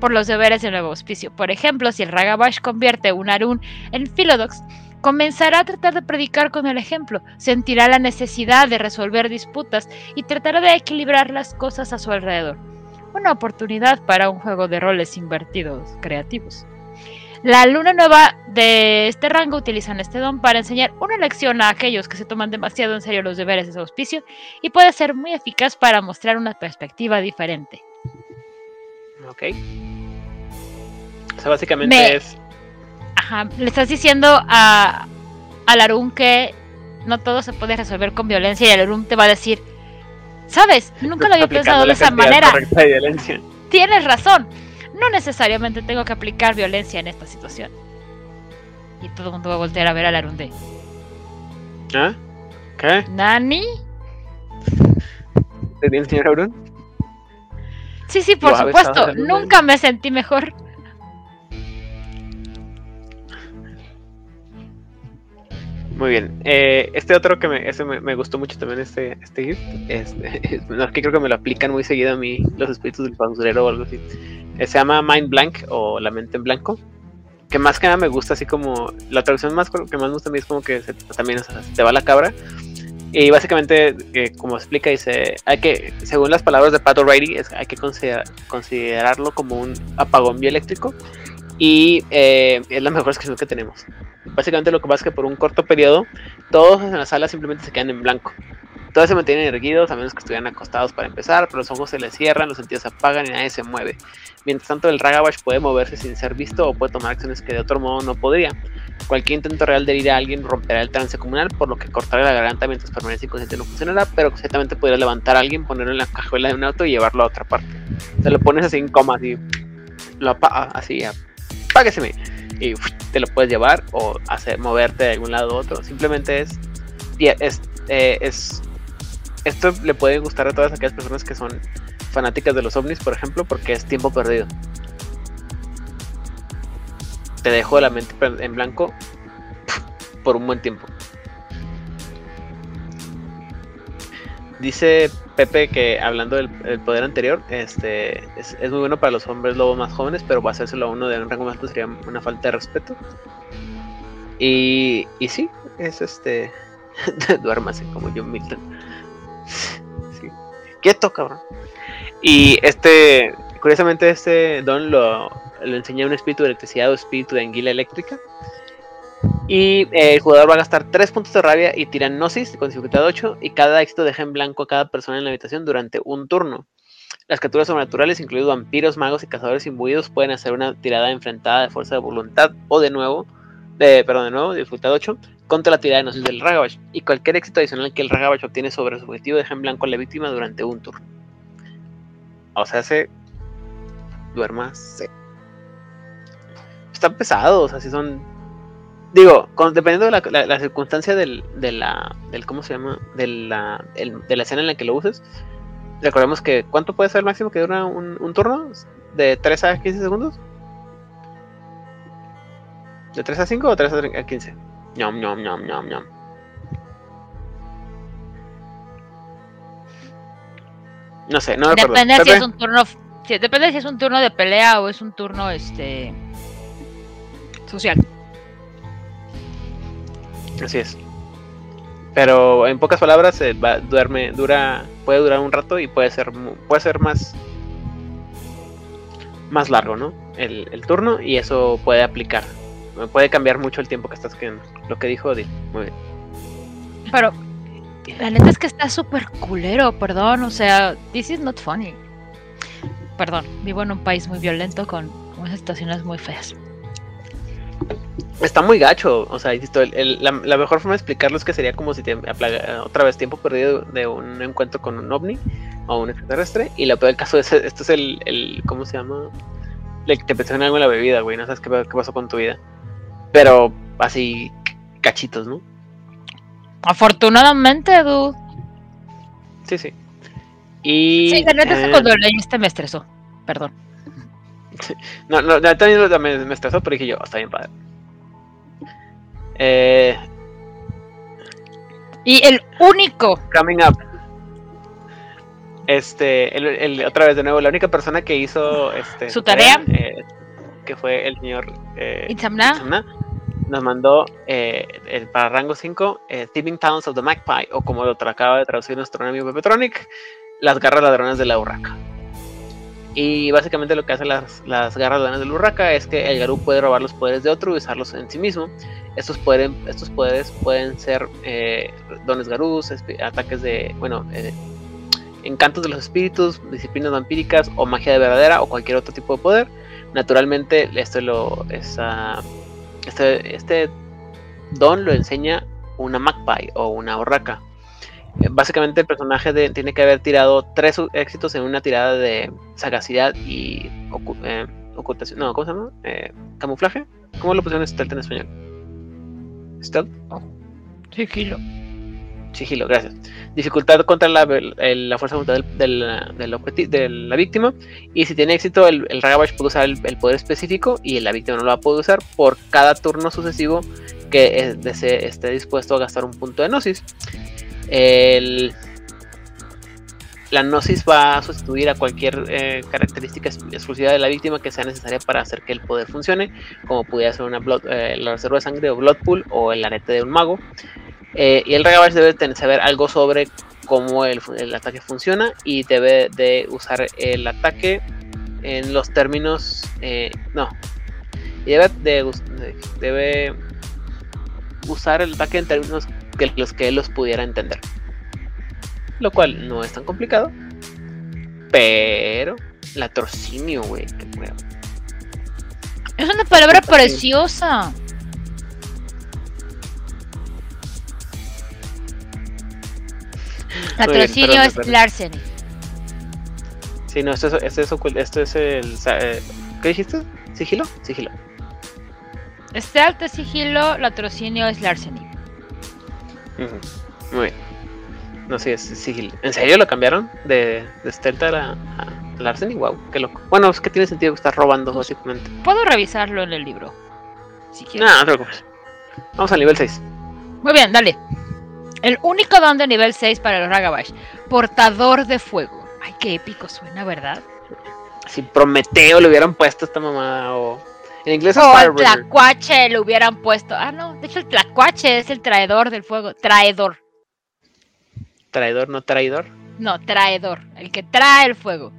por los deberes del nuevo auspicio. Por ejemplo, si el Ragabash convierte un Arun en Philodox, comenzará a tratar de predicar con el ejemplo, sentirá la necesidad de resolver disputas y tratará de equilibrar las cosas a su alrededor una oportunidad para un juego de roles invertidos creativos. La luna nueva de este rango utilizan este don para enseñar una lección a aquellos que se toman demasiado en serio los deberes de su auspicio y puede ser muy eficaz para mostrar una perspectiva diferente. Ok. O sea, básicamente es. Ajá, le estás diciendo a, a Larun que no todo se puede resolver con violencia y Larun te va a decir: ¿Sabes? Nunca lo había pensado de esa manera. Tienes razón. No necesariamente tengo que aplicar violencia en esta situación. Y todo el mundo va a voltear a ver a Larunde. ¿Ah? ¿Qué? ¿Nani? ¿Te bien, señor Arun? Sí, sí, por supuesto. Nunca me sentí mejor. Muy bien. Eh, este otro que me, ese me, gustó mucho también, este, este gift. Este, *laughs* que creo que me lo aplican muy seguido a mí, los espíritus del basurero o algo así. Eh, se llama Mind Blank o La Mente en Blanco. Que más que nada me gusta así como. La traducción más que más me gusta a mí es como que se, también te va la cabra. Y básicamente, eh, como explica, dice, hay que, según las palabras de Pat O'Reilly, hay que considerarlo como un apagón bioeléctrico y eh, es la mejor descripción que tenemos. Básicamente lo que pasa es que por un corto periodo todos en la sala simplemente se quedan en blanco. Todos se mantienen erguidos, a menos que estuvieran acostados para empezar, pero los ojos se les cierran, los sentidos se apagan y nadie se mueve. Mientras tanto, el Ragabash puede moverse sin ser visto o puede tomar acciones que de otro modo no podría. Cualquier intento real de herir a alguien romperá el trance comunal, por lo que cortarle la garganta mientras permanece inconsciente no funcionará, pero ciertamente podría levantar a alguien, ponerlo en la cajuela de un auto y llevarlo a otra parte. Te lo pones así en coma, así, lo así, apágueseme, y te lo puedes llevar o hacer moverte de algún lado a otro. Simplemente es, es, eh, es esto le puede gustar a todas aquellas personas que son fanáticas de los ovnis, por ejemplo, porque es tiempo perdido. Te dejo la mente en blanco por un buen tiempo. Dice Pepe que hablando del, poder anterior, este es, muy bueno para los hombres lobos más jóvenes, pero va a uno de un rango más alto sería una falta de respeto. Y, y sí, es este. *laughs* Duérmase como John Milton. Quieto, cabrón. Y este, curiosamente, este don lo, lo enseña un espíritu de electricidad espíritu de anguila eléctrica. Y el jugador va a gastar 3 puntos de rabia y tira Gnosis con dificultad 8. Y cada éxito deja en blanco a cada persona en la habitación durante un turno. Las criaturas sobrenaturales, incluidos vampiros, magos y cazadores imbuidos, pueden hacer una tirada enfrentada de fuerza de voluntad o de nuevo, perdón, de nuevo, dificultad 8, contra la tirada de Gnosis del Ragabash. Y cualquier éxito adicional que el Ragabash obtiene sobre su objetivo deja en blanco a la víctima durante un turno. O sea, se duerma. Están pesados, así son. Digo, dependiendo de la, circunstancia del, de la, del, ¿cómo se llama? De la, de la escena en la que lo uses. Recordemos que, ¿cuánto puede ser el máximo que dura un, turno? ¿De 3 a 15 segundos? ¿De 3 a 5 o 3 a 15? Ñom, ñom, ñom, ñom, ñom. No sé, no me Depende si es un turno. depende si es un turno de pelea o es un turno este social. Así es. Pero en pocas palabras, eh, va, duerme, dura, puede durar un rato y puede ser, puede ser más, más largo, ¿no? El, el turno y eso puede aplicar, puede cambiar mucho el tiempo que estás quedando. Lo que dijo Odil, muy bien. Pero la neta es que está súper culero, perdón, o sea, this is not funny. Perdón, vivo en un país muy violento con unas situaciones muy feas. Está muy gacho, o sea, insisto, la, mejor forma de explicarlo es que sería como si te otra vez tiempo perdido de un encuentro con un ovni o un extraterrestre. Y lo peor del caso es, esto es el, el ¿cómo se llama? Le, te pensé en algo en la bebida, güey, no sabes qué, qué pasó con tu vida. Pero así, cachitos, ¿no? Afortunadamente, dude. Sí, sí. Y. Sí, la neta eh... cuando leí este me estresó. Perdón. No, no, también me, me estresó, pero dije yo, está bien padre. Eh... Y el único. Coming up. Este, el, el, otra vez de nuevo, la única persona que hizo este, su tarea, eh, que fue el señor eh, Itzamna, nos mandó eh, el, para rango 5 eh, Thieving Towns of the Magpie, o como lo acaba de traducir nuestro amigo Pepetronic, las garras ladronas de la urraca. Y básicamente lo que hacen las, las garras ladronas de la urraca es que el Garú puede robar los poderes de otro y usarlos en sí mismo. Estos, estos poderes pueden ser eh, dones garús, ataques de, bueno, eh, encantos de los espíritus, disciplinas vampíricas o magia de verdadera o cualquier otro tipo de poder. Naturalmente, esto lo, es, este, este don lo enseña una magpie o una horraca. Eh, básicamente el personaje tiene que haber tirado tres éxitos en una tirada de sagacidad y eh, ocultación. No, ¿cómo se llama? Eh, camuflaje. ¿Cómo lo pusieron stealth en español? ¿Stealth? Sigilo. Sigilo, gracias. Dificultad contra la, fuerza del, de la víctima. Y si tiene éxito, el, el Ragabash puede usar el, poder específico y la víctima no lo va a poder usar por cada turno sucesivo que esté dispuesto a gastar un punto de Gnosis. La Gnosis va a sustituir a cualquier eh, característica exclusiva de la víctima que sea necesaria para hacer que el poder funcione, como pudiera ser una blood, eh, la reserva de sangre o Blood Pool o el arete de un mago. Eh, y el Ragabash debe saber algo sobre cómo el, el, ataque funciona y debe de usar el ataque en los términos... No. Y debe, de, debe usar el ataque en términos que los que él los pudiera entender. Lo cual no es tan complicado. Pero latrocinio, güey, qué prueba. Es una palabra preciosa. Latrocinio es larceny. Sí, no, esto es, esto es, esto es el... Eh, ¿Qué dijiste? ¿Sigilo? Sigilo. Este alto sigilo, latrocinio es larceny. Muy bien. No sé, es sigilo. ¿En serio lo cambiaron? ¿De, de Stentar a, a Larceny? Wow, qué loco. Bueno, es que tiene sentido que estás robando, básicamente. Puedo revisarlo en el libro. Si no, no te preocupes. Vamos al nivel 6. Muy bien, dale. El único don de nivel 6 para los Ragabash. Portador de fuego. Ay, qué épico suena, ¿verdad? Si Prometeo le hubieran puesto esta mamada o... En inglés o el tlacuache le hubieran puesto. Ah, no. De hecho, el tlacuache es el traidor del fuego. Traidor. ¿Traidor, no traidor? No, traidor. El que trae el fuego.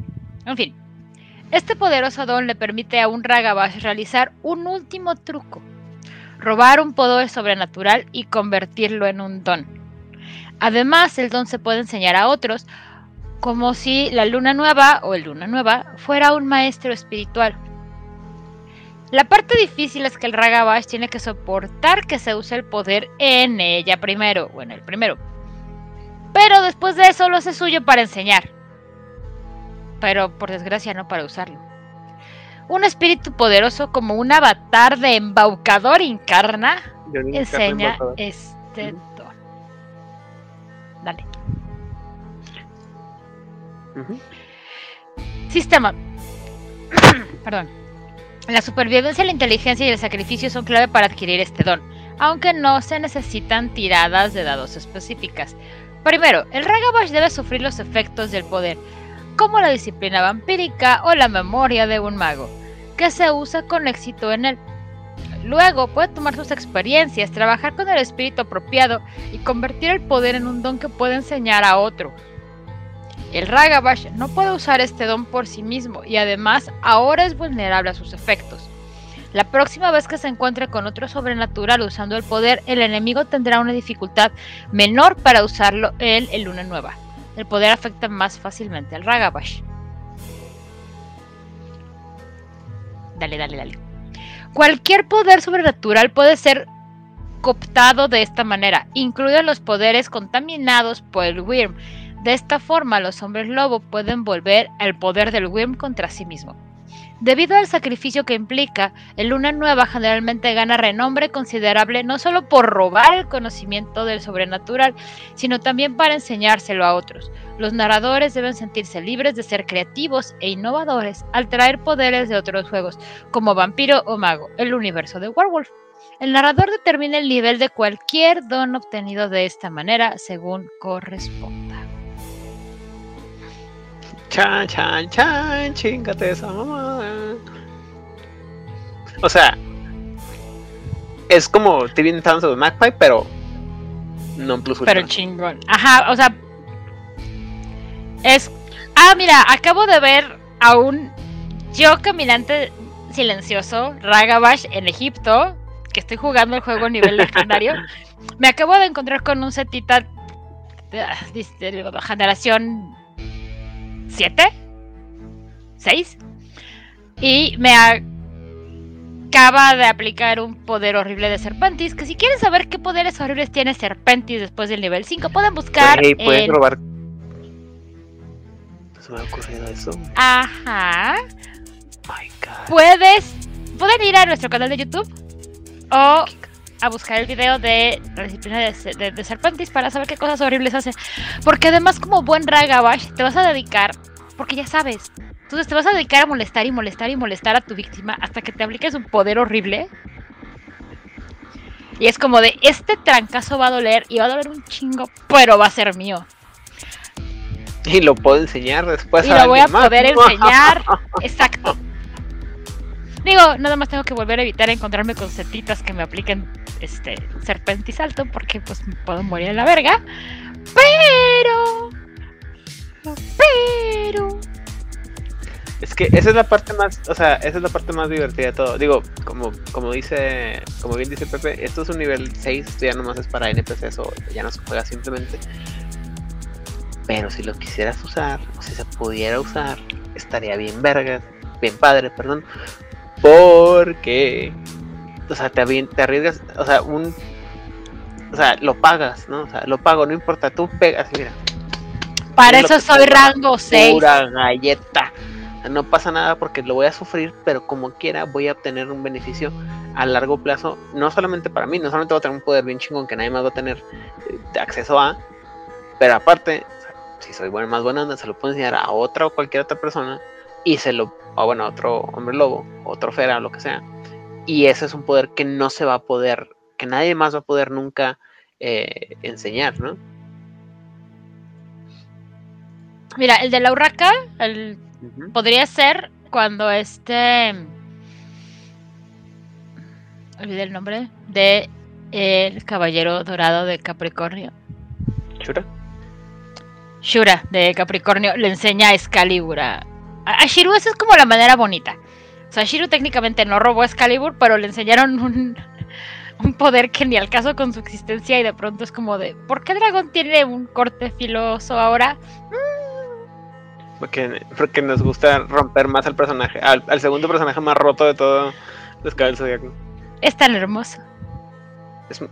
En fin. Este poderoso don le permite a un Ragabash realizar un último truco. Robar un poder sobrenatural y convertirlo en un don. Además, el don se puede enseñar a otros, como si la luna nueva o el luna nueva fuera un maestro espiritual. La parte difícil es que el Ragabash tiene que soportar que se use el poder en ella primero, o en el primero. Pero después de eso lo hace suyo para enseñar. Pero por desgracia no para usarlo. Un espíritu poderoso como un avatar de embaucador encarna enseña este Dale. Sistema. *clears throat* Perdón. La supervivencia, la inteligencia y el sacrificio son clave para adquirir este don, aunque no se necesitan tiradas de dados específicas. Primero, el Ragabash debe sufrir los efectos del poder, como la disciplina vampírica o la memoria de un mago, que se usa con éxito en él. Luego puede tomar sus experiencias, trabajar con el espíritu apropiado y convertir el poder en un don que puede enseñar a otro. El Ragabash no puede usar este don por sí mismo y además ahora es vulnerable a sus efectos. La próxima vez que se encuentre con otro sobrenatural usando el poder, el enemigo tendrá una dificultad menor para usarlo en el luna nueva. El poder afecta más fácilmente al Ragabash. Dale, dale, dale. Cualquier poder sobrenatural puede ser cooptado de esta manera, incluidos los poderes contaminados por el Wyrm. De esta forma, los hombres lobo pueden volver el poder del Wyrm contra sí mismo. Debido al sacrificio que implica, el Luna Nueva generalmente gana renombre considerable no solo por robar el conocimiento del sobrenatural, sino también para enseñárselo a otros. Los narradores deben sentirse libres de ser creativos e innovadores al traer poderes de otros juegos, como vampiro o mago, el universo de Werewolf. El narrador determina el nivel de cualquier don obtenido de esta manera según corresponda. Chan, chan, chan, chingate esa mamá. O sea, es como TV Towns of Magpie, pero no plus Pero chingón. Ajá, o sea, es. Ah, mira, acabo de ver a un yo caminante silencioso, Ragabash, en Egipto, que estoy jugando el juego a nivel legendario. *laughs* Me acabo de encontrar con un setita de, de generación 7, 6, y me acaba de aplicar un poder horrible de Serpentis. Que si quieren saber qué poderes horribles tiene Serpentis después del nivel 5, pueden buscar. pueden robar se me ha ocurrido eso. Ajá. Puedes. Pueden ir a nuestro canal de YouTube o a buscar el video de la disciplina de, de, Serpentis para saber qué cosas horribles hace. Porque además, como buen Ragabash, te vas a dedicar. Porque ya sabes. Entonces te vas a dedicar a molestar y molestar y molestar a tu víctima hasta que te apliques un poder horrible. Y es como de, este trancazo va a doler y va a doler un chingo, pero va a ser mío. Y lo puedo enseñar después. Y lo voy a poder *laughs* enseñar. Exacto. Digo, nada más tengo que volver a evitar encontrarme con setitas que me apliquen este serpentisalto porque pues puedo morir en la verga. Pero pero es que esa es la parte más, o sea, esa es la parte más divertida de todo. Digo, como, como dice, como bien dice Pepe, esto es un nivel 6, esto ya nomás es para NPCs o ya no se juega simplemente. Pero si lo quisieras usar, o si se pudiera usar, estaría bien vergas, bien padre, perdón. Porque, o sea, te, te arriesgas, o sea, un, o sea, lo pagas, ¿no? O sea, lo pago, no importa, tú pegas, mira. Para eso soy rango 6. Pura galleta no pasa nada porque lo voy a sufrir, pero como quiera voy a obtener un beneficio a largo plazo, no solamente para mí, no solamente voy a tener un poder bien chingón que nadie más va a tener eh, acceso a, pero aparte, si soy bueno, más buena se lo puedo enseñar a otra o cualquier otra persona y se lo, o bueno, otro hombre lobo, otro fera, lo que sea. Y ese es un poder que no se va a poder, que nadie más va a poder nunca eh, enseñar, ¿no? Mira, el de la urraca, el Podría ser cuando este. Olvidé el nombre. De el Caballero Dorado de Capricornio. ¿Shura? Shura de Capricornio le enseña a Excalibur. A, a Shiru, esa es como la manera bonita. O sea, Shiru técnicamente no robó Excalibur, pero le enseñaron un, *laughs* un poder que ni al caso con su existencia y de pronto es como de, ¿por qué Dragón tiene un corte filoso ahora? Porque, porque nos gusta romper más al personaje, al, segundo personaje más roto de todo los cabellos zodiaco. Es tan hermoso.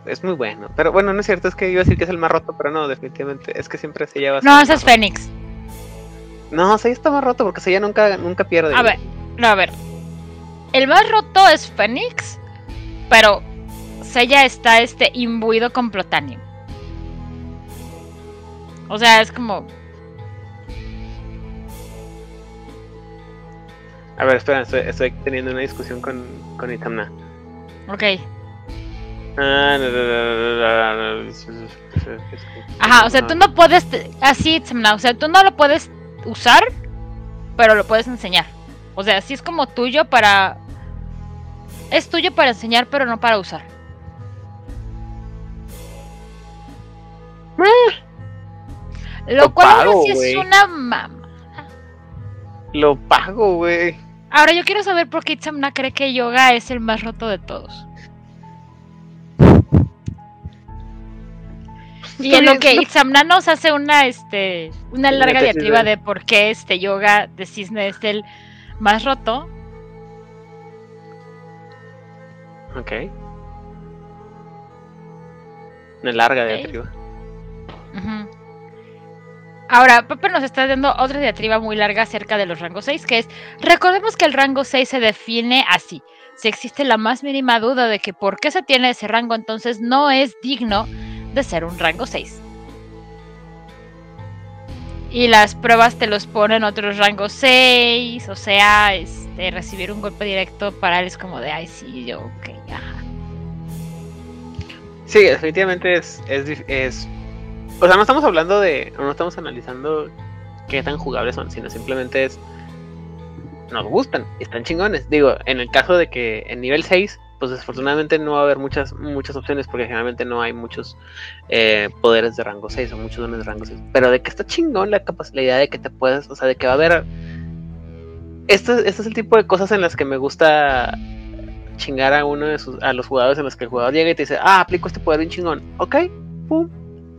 Es, muy bueno. Pero bueno, no es cierto, es que iba a decir que es el más roto, pero no, definitivamente. Es que siempre se lleva. No, ese es Fénix. No, Seiya está más roto porque Seiya nunca, nunca pierde. A ver, no, a ver. El más roto es Fénix, pero Seiya está este imbuido con Plotanio. O sea, es como A ver, espera, estoy, teniendo una discusión con, con Itamna. Ok. Ajá, o sea, tú no puedes. Así, Itamna, o sea, tú no lo puedes usar, pero lo puedes enseñar. O sea, así es como tuyo para. Es tuyo para enseñar, pero no para usar. Lo, cual sí es una mamá. Lo pago, güey. Ahora yo quiero saber por qué Itzamna cree que yoga es el más roto de todos. Y en lo que Itzamna nos hace una este una larga diatriba de por qué este yoga de cisne es el más roto. Ok. Una larga diatriba. Ahora, Pepe nos está dando otra diatriba muy larga acerca de los rangos 6, que es, recordemos que el rango 6 se define así. Si existe la más mínima duda de que por qué se tiene ese rango, entonces no es digno de ser un rango 6. Y las pruebas te los ponen otros rangos 6, o sea, este, recibir un golpe directo para él es como de, ay, sí, yo, ok, ajá. Sí, definitivamente es, es o sea, no estamos hablando de. No estamos analizando qué tan jugables son, sino simplemente es. Nos gustan están chingones. Digo, en el caso de que en nivel 6, pues desafortunadamente no va a haber muchas, muchas opciones porque generalmente no hay muchos eh, poderes de rango 6 o muchos dones de rango 6. Pero de que está chingón la, idea de que te puedes, o sea, de que va a haber. Este, este es el tipo de cosas en las que me gusta chingar a uno de sus, a los jugadores en los que el jugador llega y te dice, ah, aplico este poder bien chingón. Ok, pum,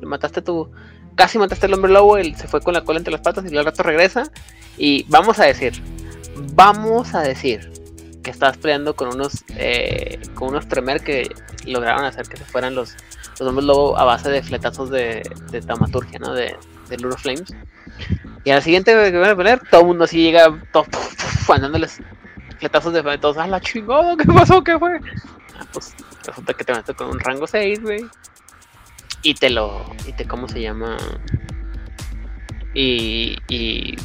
mataste tu. Casi mataste al hombre lobo, él se fue con la cola entre las patas y al rato regresa. Y vamos a decir, vamos a decir que estabas peleando con unos eh, con unos tremer que lograron hacer que se fueran los, los hombres lobo a base de fletazos de, de taumaturgia, ¿no? De, de Lure Flames. Y al siguiente que van a pelear, todo el mundo así llega todo, fletazos de todos, ¡ah, la chingada! ¿Qué pasó? ¿Qué fue? Ah, pues resulta que te metes con un rango 6, güey y te lo y te cómo se llama y y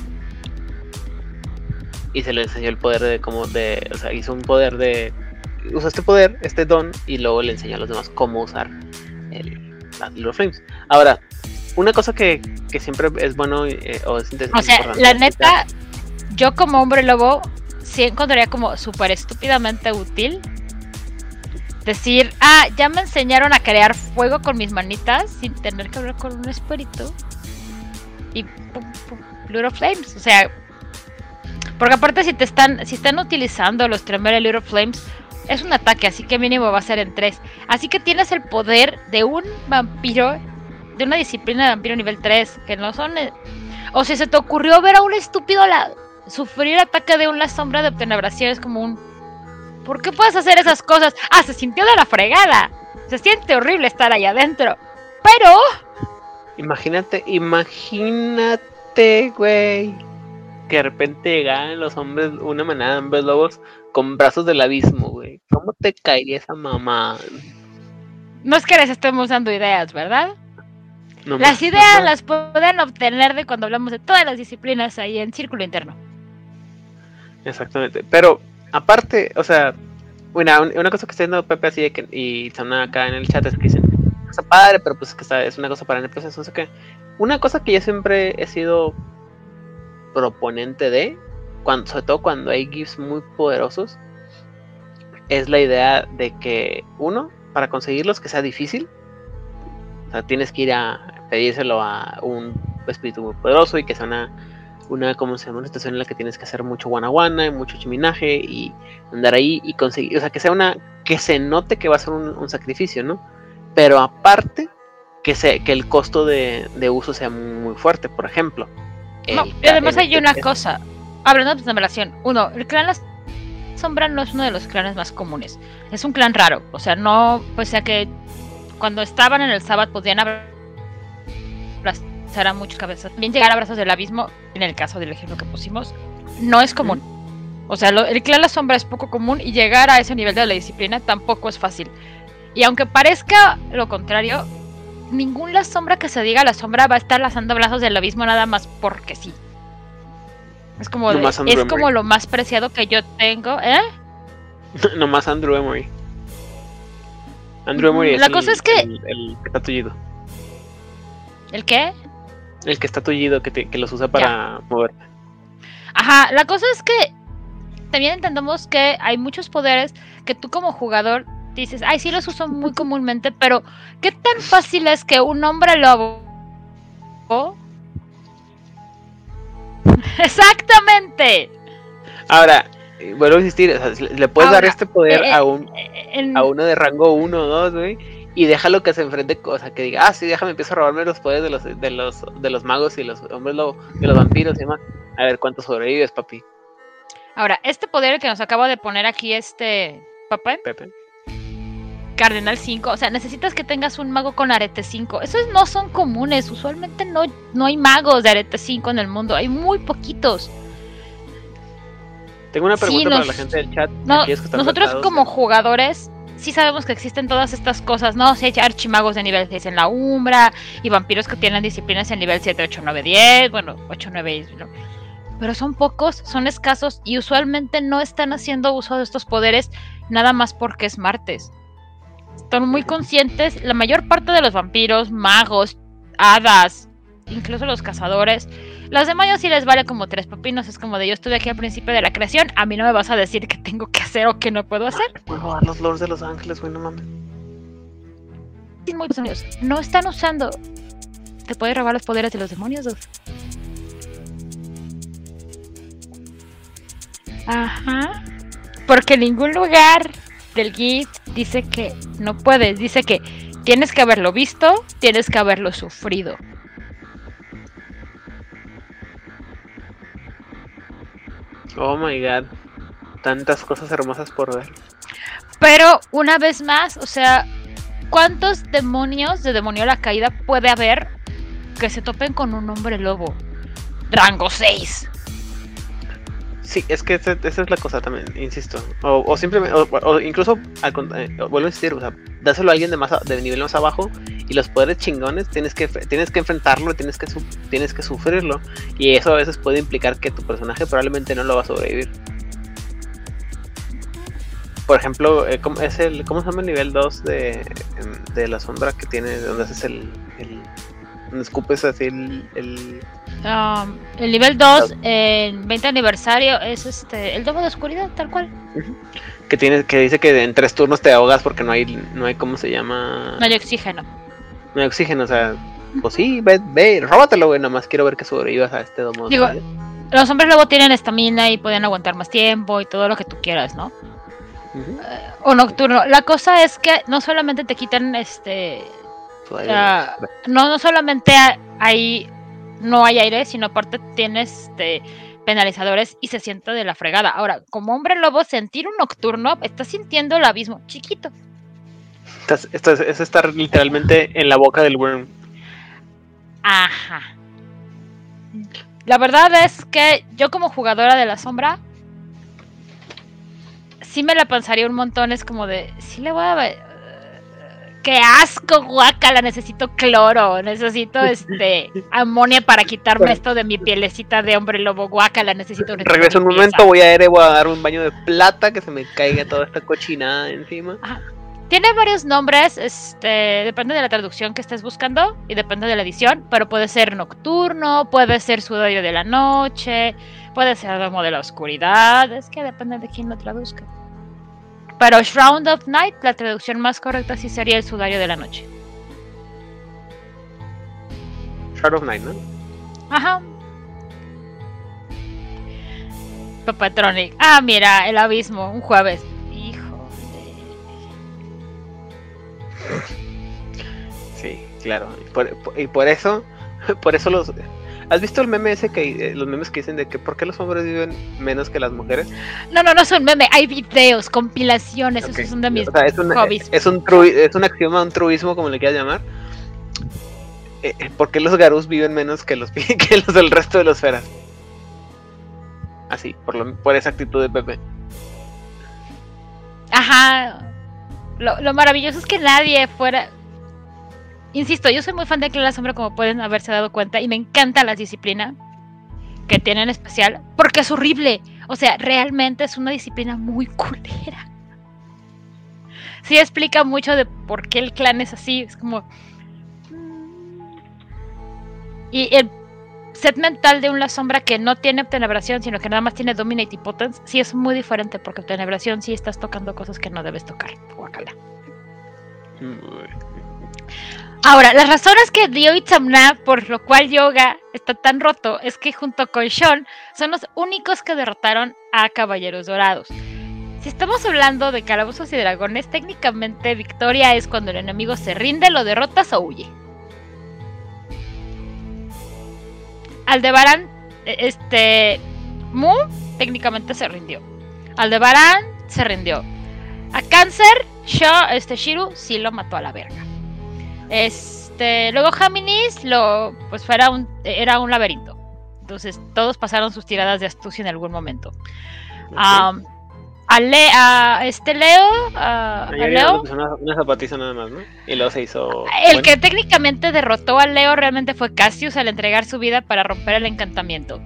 y se le enseñó el poder de cómo de o sea hizo un poder de usa este poder este don y luego le enseñó a los demás cómo usar el los Flames ahora una cosa que, siempre es bueno eh, o es o sea la neta yo como hombre lobo sí encontraría como súper estúpidamente útil decir, ah, ya me enseñaron a crear fuego con mis manitas sin tener que hablar con un espíritu. Y pum, pum, Little Flames. O sea, porque aparte si te están, si están utilizando los Tremere Little Flames, es un ataque, así que mínimo va a ser en 3. Así que tienes el poder de un vampiro, de una disciplina de vampiro nivel 3, que no son... eh, O si se te ocurrió ver a un estúpido la, sufrir ataque de una sombra de obtenebración, es como un... ¿Por qué puedes hacer esas cosas? Ah, se sintió de la fregada. Se siente horrible estar ahí adentro. Pero... Imagínate, imagínate, güey. Que de repente llegaran los hombres, una manada de hombres lobos con brazos del abismo, güey. ¿Cómo te caería esa mamá? No es que les estemos dando ideas, ¿verdad? No Las ideas no las pueden obtener de cuando hablamos de todas las disciplinas ahí en Círculo Interno. Exactamente. Pero, aparte, o sea, una, una cosa que está diciendo Pepe así de que, y están acá en el chat es que dicen, está padre, pero pues que está, es una cosa para en el proceso, no sé qué. Una cosa que yo siempre he sido proponente de, cuando, sobre todo cuando hay GIFs muy poderosos, es la idea de que, uno, para conseguirlos que sea difícil, o sea, tienes que ir a pedírselo a un espíritu muy poderoso y que sea una, una, ¿cómo se llama? Una situación en la que tienes que hacer mucho guanaguana y mucho chiminaje y andar ahí y conseguir, o sea, que sea una, que se note que va a ser un, un sacrificio, ¿no? Pero aparte, que, se, que el costo de, de uso sea muy fuerte, por ejemplo. No, y además hay una cosa. Hablando de numeración. Uno, el clan La Sombra no es uno de los clanes más comunes. Es un clan raro. O sea, no, pues ya que cuando estaban en el Sabbath podían abrazar a muchos cabezas. También llegar a brazos del abismo, en el caso del ejemplo que pusimos, no es común. O sea, lo- el clan La Sombra es poco común y llegar a ese nivel de la disciplina tampoco es fácil. Y aunque parezca lo contrario, ningún La Sombra que se diga La Sombra va a estar lanzando brazos del abismo nada más porque sí. Es como, de- es como lo más preciado que yo tengo, ¿eh? *laughs* Nomás Andrew Emory. Andrew Emory es la el, cosa es que- el, el que está tullido. ¿El qué? El que está tullido, que, te- que los usa para mover. Ajá, la cosa es que también entendemos que hay muchos poderes que tú como jugador dices, ay, sí los uso muy comúnmente, pero ¿qué tan fácil es que un hombre lobo... *laughs* Exactamente. Ahora, eh, vuelvo a insistir, o sea, le- puedes dar este poder eh, a un En- a uno de rango 1 o 2, güey, y déjalo que se enfrente, o sea, que diga, ah, sí, déjame empiezo a robarme los poderes de los de los de los magos y los hombres lobo, de los vampiros y demás. A ver cuánto sobrevives, papi, Ahora, este poder que nos acaba de poner aquí este papá, Pepe. Cardenal 5, o sea, necesitas que tengas un mago con arete 5. Esos no son comunes, usualmente no, no hay magos de arete 5 en el mundo, hay muy poquitos. Tengo una Sí, pregunta para la gente del chat. No, que nosotros como jugadores sí sabemos que existen todas estas cosas, ¿no? Si hay archimagos de nivel 6 en la Umbra y vampiros que tienen disciplinas en nivel 7, 8, 9, 10, bueno, 8, 9, 10, ¿no? Pero son pocos, son escasos y usualmente no están haciendo uso de estos poderes nada más porque es martes. Están muy conscientes, la mayor parte de los vampiros, magos, hadas, incluso los cazadores, los demonios sí les vale como tres pepinos, es como de yo estuve aquí al principio de la creación, a mí no me vas a decir qué tengo que hacer o qué no puedo hacer. Puedo dar los lords de los ángeles, güey, no mames. Muy demonios. No están usando. Te puede robar los poderes de los demonios. Dude. Ajá. Porque en ningún lugar del guide dice que no puedes. Dice que tienes que haberlo visto, tienes que haberlo sufrido. Oh my god. Tantas cosas hermosas por ver. Pero una vez más, o sea, ¿cuántos demonios de demonio a la caída puede haber que se topen con un hombre lobo? Rango 6. Sí, es que esa es la cosa también, insisto. O, o simplemente, o, incluso, eh, vuelvo a insistir, o sea, dáselo a alguien de más de nivel más abajo y los poderes chingones tienes que tienes que enfrentarlo, tienes que su- tienes que sufrirlo y eso a veces puede implicar que tu personaje probablemente no lo va a sobrevivir. Por ejemplo, eh, ¿cómo, es el, ¿cómo se llama el nivel 2 de, de la sombra que tiene, donde haces el, el donde escupes así el, el Um, el nivel 2 en 20 aniversario es este el domo de oscuridad, tal cual. Que tiene, que dice que en tres turnos te ahogas porque no hay, no hay cómo se llama. No hay oxígeno. No hay oxígeno, o sea, pues sí, ve, ve, róbatelo, güey, nada más quiero ver que sobrevivas a este domo. Digo. Los hombres luego tienen estamina y pueden aguantar más tiempo y todo lo que tú quieras, ¿no? Ujú. O nocturno. La cosa es que no solamente te quitan este aire. Ah, no, no solamente ha- hay no hay aire, sino aparte tienes este, penalizadores y se siente de la fregada. Ahora, como hombre lobo, sentir un nocturno, estás sintiendo el abismo chiquito. Estás- es estar literalmente en la boca del worm. Ajá. La verdad es que yo como jugadora de la sombra, sí me la pensaría un montón. Es como de, sí le voy a... ¡Qué asco, guacala! Necesito cloro, necesito este amonia para quitarme esto de mi pielecita de hombre lobo, guacala, necesito una Regreso un momento, voy a Ere, voy a dar un baño de plata que se me caiga toda esta cochinada encima. Tiene varios nombres, este, depende de la traducción que estés buscando y depende de la edición, pero puede ser nocturno, puede ser sudario de la noche, puede ser domo de la oscuridad, es que depende de quién lo traduzca. Pero Shroud of Night, la traducción más correcta sí sería el sudario de la noche. Shard of Night, ¿no? Ajá. Papatronic. Ah, mira, el abismo, un jueves. Hijo de... Sí, claro. Y por, por- y por eso, *laughs* por eso los... ¿Has visto el meme ese que eh, los memes que dicen de que por qué los hombres viven menos que las mujeres? No, no, no son meme, hay videos, compilaciones, Ok. esos son de mis O sea, es un, hobbies. es un trui- es un axioma, un truismo, como le quieras llamar. Eh, eh, ¿Por qué los garús viven menos que los *laughs* que los del resto de los feras? Así, por, lo, por esa actitud de Pepe. Ajá. Lo, lo maravilloso es que nadie fuera. Insisto, yo soy muy fan de Clara Sombra, como pueden haberse dado cuenta, y me encanta la disciplina que tiene en especial, porque es horrible. O sea, realmente es una disciplina muy culera. Sí explica mucho de por qué el clan es así. Es como. mm. Y el set mental de una sombra que no tiene obtenebración, sino que nada más tiene dominate y potence, sí es muy diferente porque obtenebración sí estás tocando cosas que no debes tocar. Guácala. Ahora, las razones que dio Itzamna por lo cual Yoga está tan roto es que junto con Sean son los únicos que derrotaron a Caballeros Dorados. Si estamos hablando de calabozos y dragones, técnicamente victoria es cuando el enemigo se rinde, lo derrotas o huye. Aldebarán, eh, este, Mu técnicamente se rindió. Aldebarán se rindió. A Cáncer, este Shiru sí lo mató a la verga. Este, luego Géminis lo, pues fuera un, era un laberinto. Entonces todos pasaron sus tiradas de astucia en algún momento. A, Le- a este Leo, a, a Leo, una, una zapatiza nada más, ¿no? Y luego se hizo. el bueno. que técnicamente derrotó a Leo realmente fue Cassius al entregar su vida para romper el encantamiento.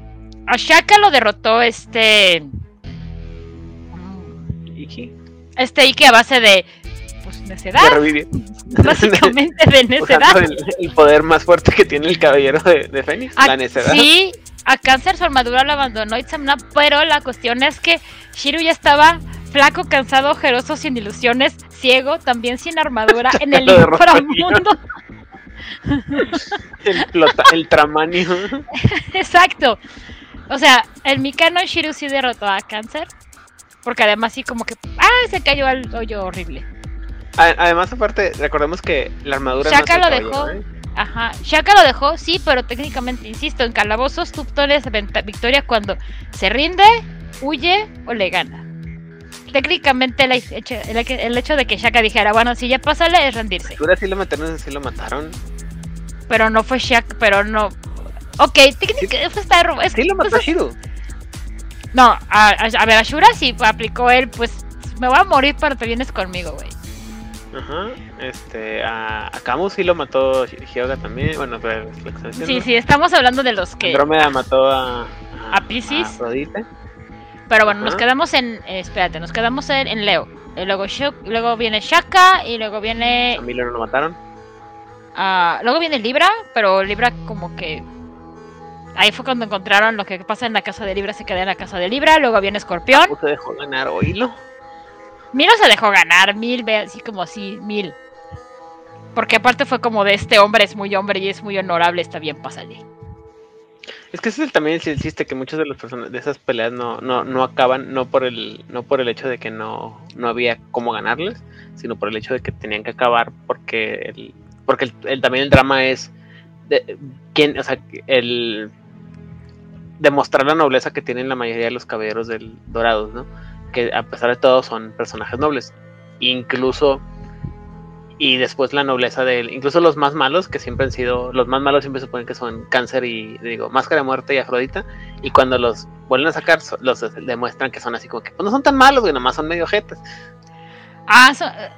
A Shaka lo derrotó este. Iki, Este Ike a base de. Necedad. *laughs* Básicamente de necedad. El, el poder más fuerte que tiene el caballero de, de Fénix, A- la necedad. Sí, a Cáncer su armadura lo abandonó Itzamna, pero la cuestión es que Shiru ya estaba flaco, cansado, ojeroso, sin ilusiones, ciego, también sin armadura, *laughs* en el inframundo. El, plota- el tramanio. *laughs* Exacto. O sea, el Mikano Shiru sí derrotó a Cáncer. Porque además sí como que... ¡Ah! Se cayó al hoyo horrible. Además, aparte, recordemos que la armadura no Shaka el lo dejó. ¿eh? Ajá. Shaka lo dejó, sí, pero técnicamente, insisto, en calabozos tú venta- victoria cuando se rinde, huye o le gana. Técnicamente el hecho, el, el hecho de que Shaka dijera, bueno, si ya pásale es rendirse. Ahora sí lo mataron, sí lo mataron. Pero no fue Shaka, pero no... Ok, técnicamente fue esta... Es, Sí lo mató Shiru. No, a, a- a ver, a Shura sí aplicó él, pues me voy a morir, pero te vienes conmigo, güey. Ajá. Este, a, a Camus sí lo mató Hyoga también. Bueno, pero. Sí, sí, estamos hablando de los que... Andrómeda mató a. A Afrodite. Pero bueno, nos quedamos en... eh, espérate, nos quedamos en, en Leo. Y luego, Shuk- luego viene Shaka y luego viene... A Milo no lo mataron. luego viene Libra, pero Libra como que... Ahí fue cuando encontraron lo que pasa en la casa de Libra, se queda en la casa de Libra, luego viene Escorpión. se dejó ganar, oílo. Milo se dejó ganar, Mil, ve así como así, Mil. Porque aparte fue como de este hombre es muy hombre y es muy honorable, está bien, pásale. Es que ese es también el chiste que muchas de las personas de esas peleas no, no, no acaban no por el no por el hecho de que no, no había cómo ganarles, sino por el hecho de que tenían que acabar porque el, porque el, también el drama es de, quién, o sea, el demostrar la nobleza que tienen la mayoría de los caballeros del dorados, ¿no? Que a pesar de todo son personajes nobles. Incluso y después la nobleza de él. Incluso los más malos, que siempre han sido, los más malos siempre suponen que son Cáncer y, digo, Máscara de Muerte y Afrodita, y cuando los vuelven a sacar, los demuestran que son así como que, pues no son tan malos, güey, nomás son medio jetes. Ah, eh,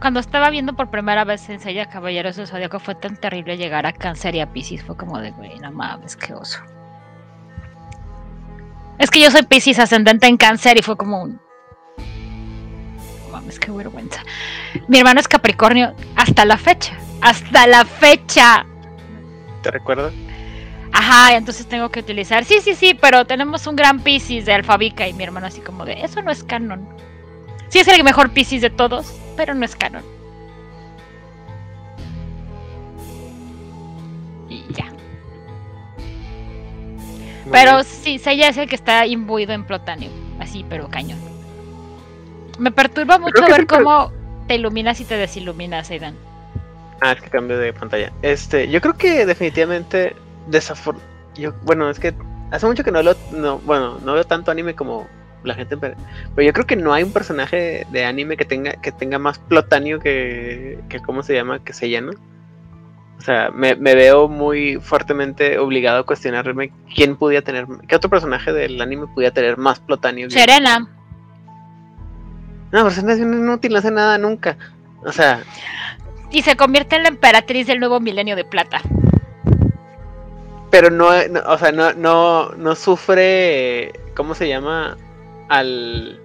cuando estaba viendo por primera vez en Sella Caballeros del Zodíaco fue tan terrible llegar a Cáncer y a Pisces, fue como de, güey, no mames, qué oso. Es que yo soy Pisces ascendente en Cáncer y fue como un mames, qué vergüenza. Mi hermano es Capricornio hasta la fecha. Hasta la fecha. ¿Te recuerdas? Ajá, entonces tengo que utilizar. Sí, sí, sí, pero tenemos un gran Pisces de Alfabica y mi hermano así como de, eso no es canon. Sí es el mejor Pisces de todos, pero no es canon. Pero sí, Seiya es el que está imbuido en Plotanio. Así, pero cañón. Me perturba mucho ver cómo te iluminas y te desiluminas, Aidan. Ah, es que cambio de pantalla. Este, yo creo que definitivamente desafor yo bueno, es que hace mucho que no lo no, bueno, no veo tanto anime como la gente pero yo creo que no hay un personaje de anime que tenga que tenga más plotanio que que cómo se llama, que se llama. O sea, me, me, veo muy fuertemente obligado a cuestionarme quién pudiera tener, qué otro personaje del anime pudiera tener más plotanio. Serena. No, pero es inútil, no hace nada nunca. O sea. Y se convierte en la emperatriz del nuevo milenio de plata. Pero no, o sea, no, no, no sufre, ¿cómo se llama? Al,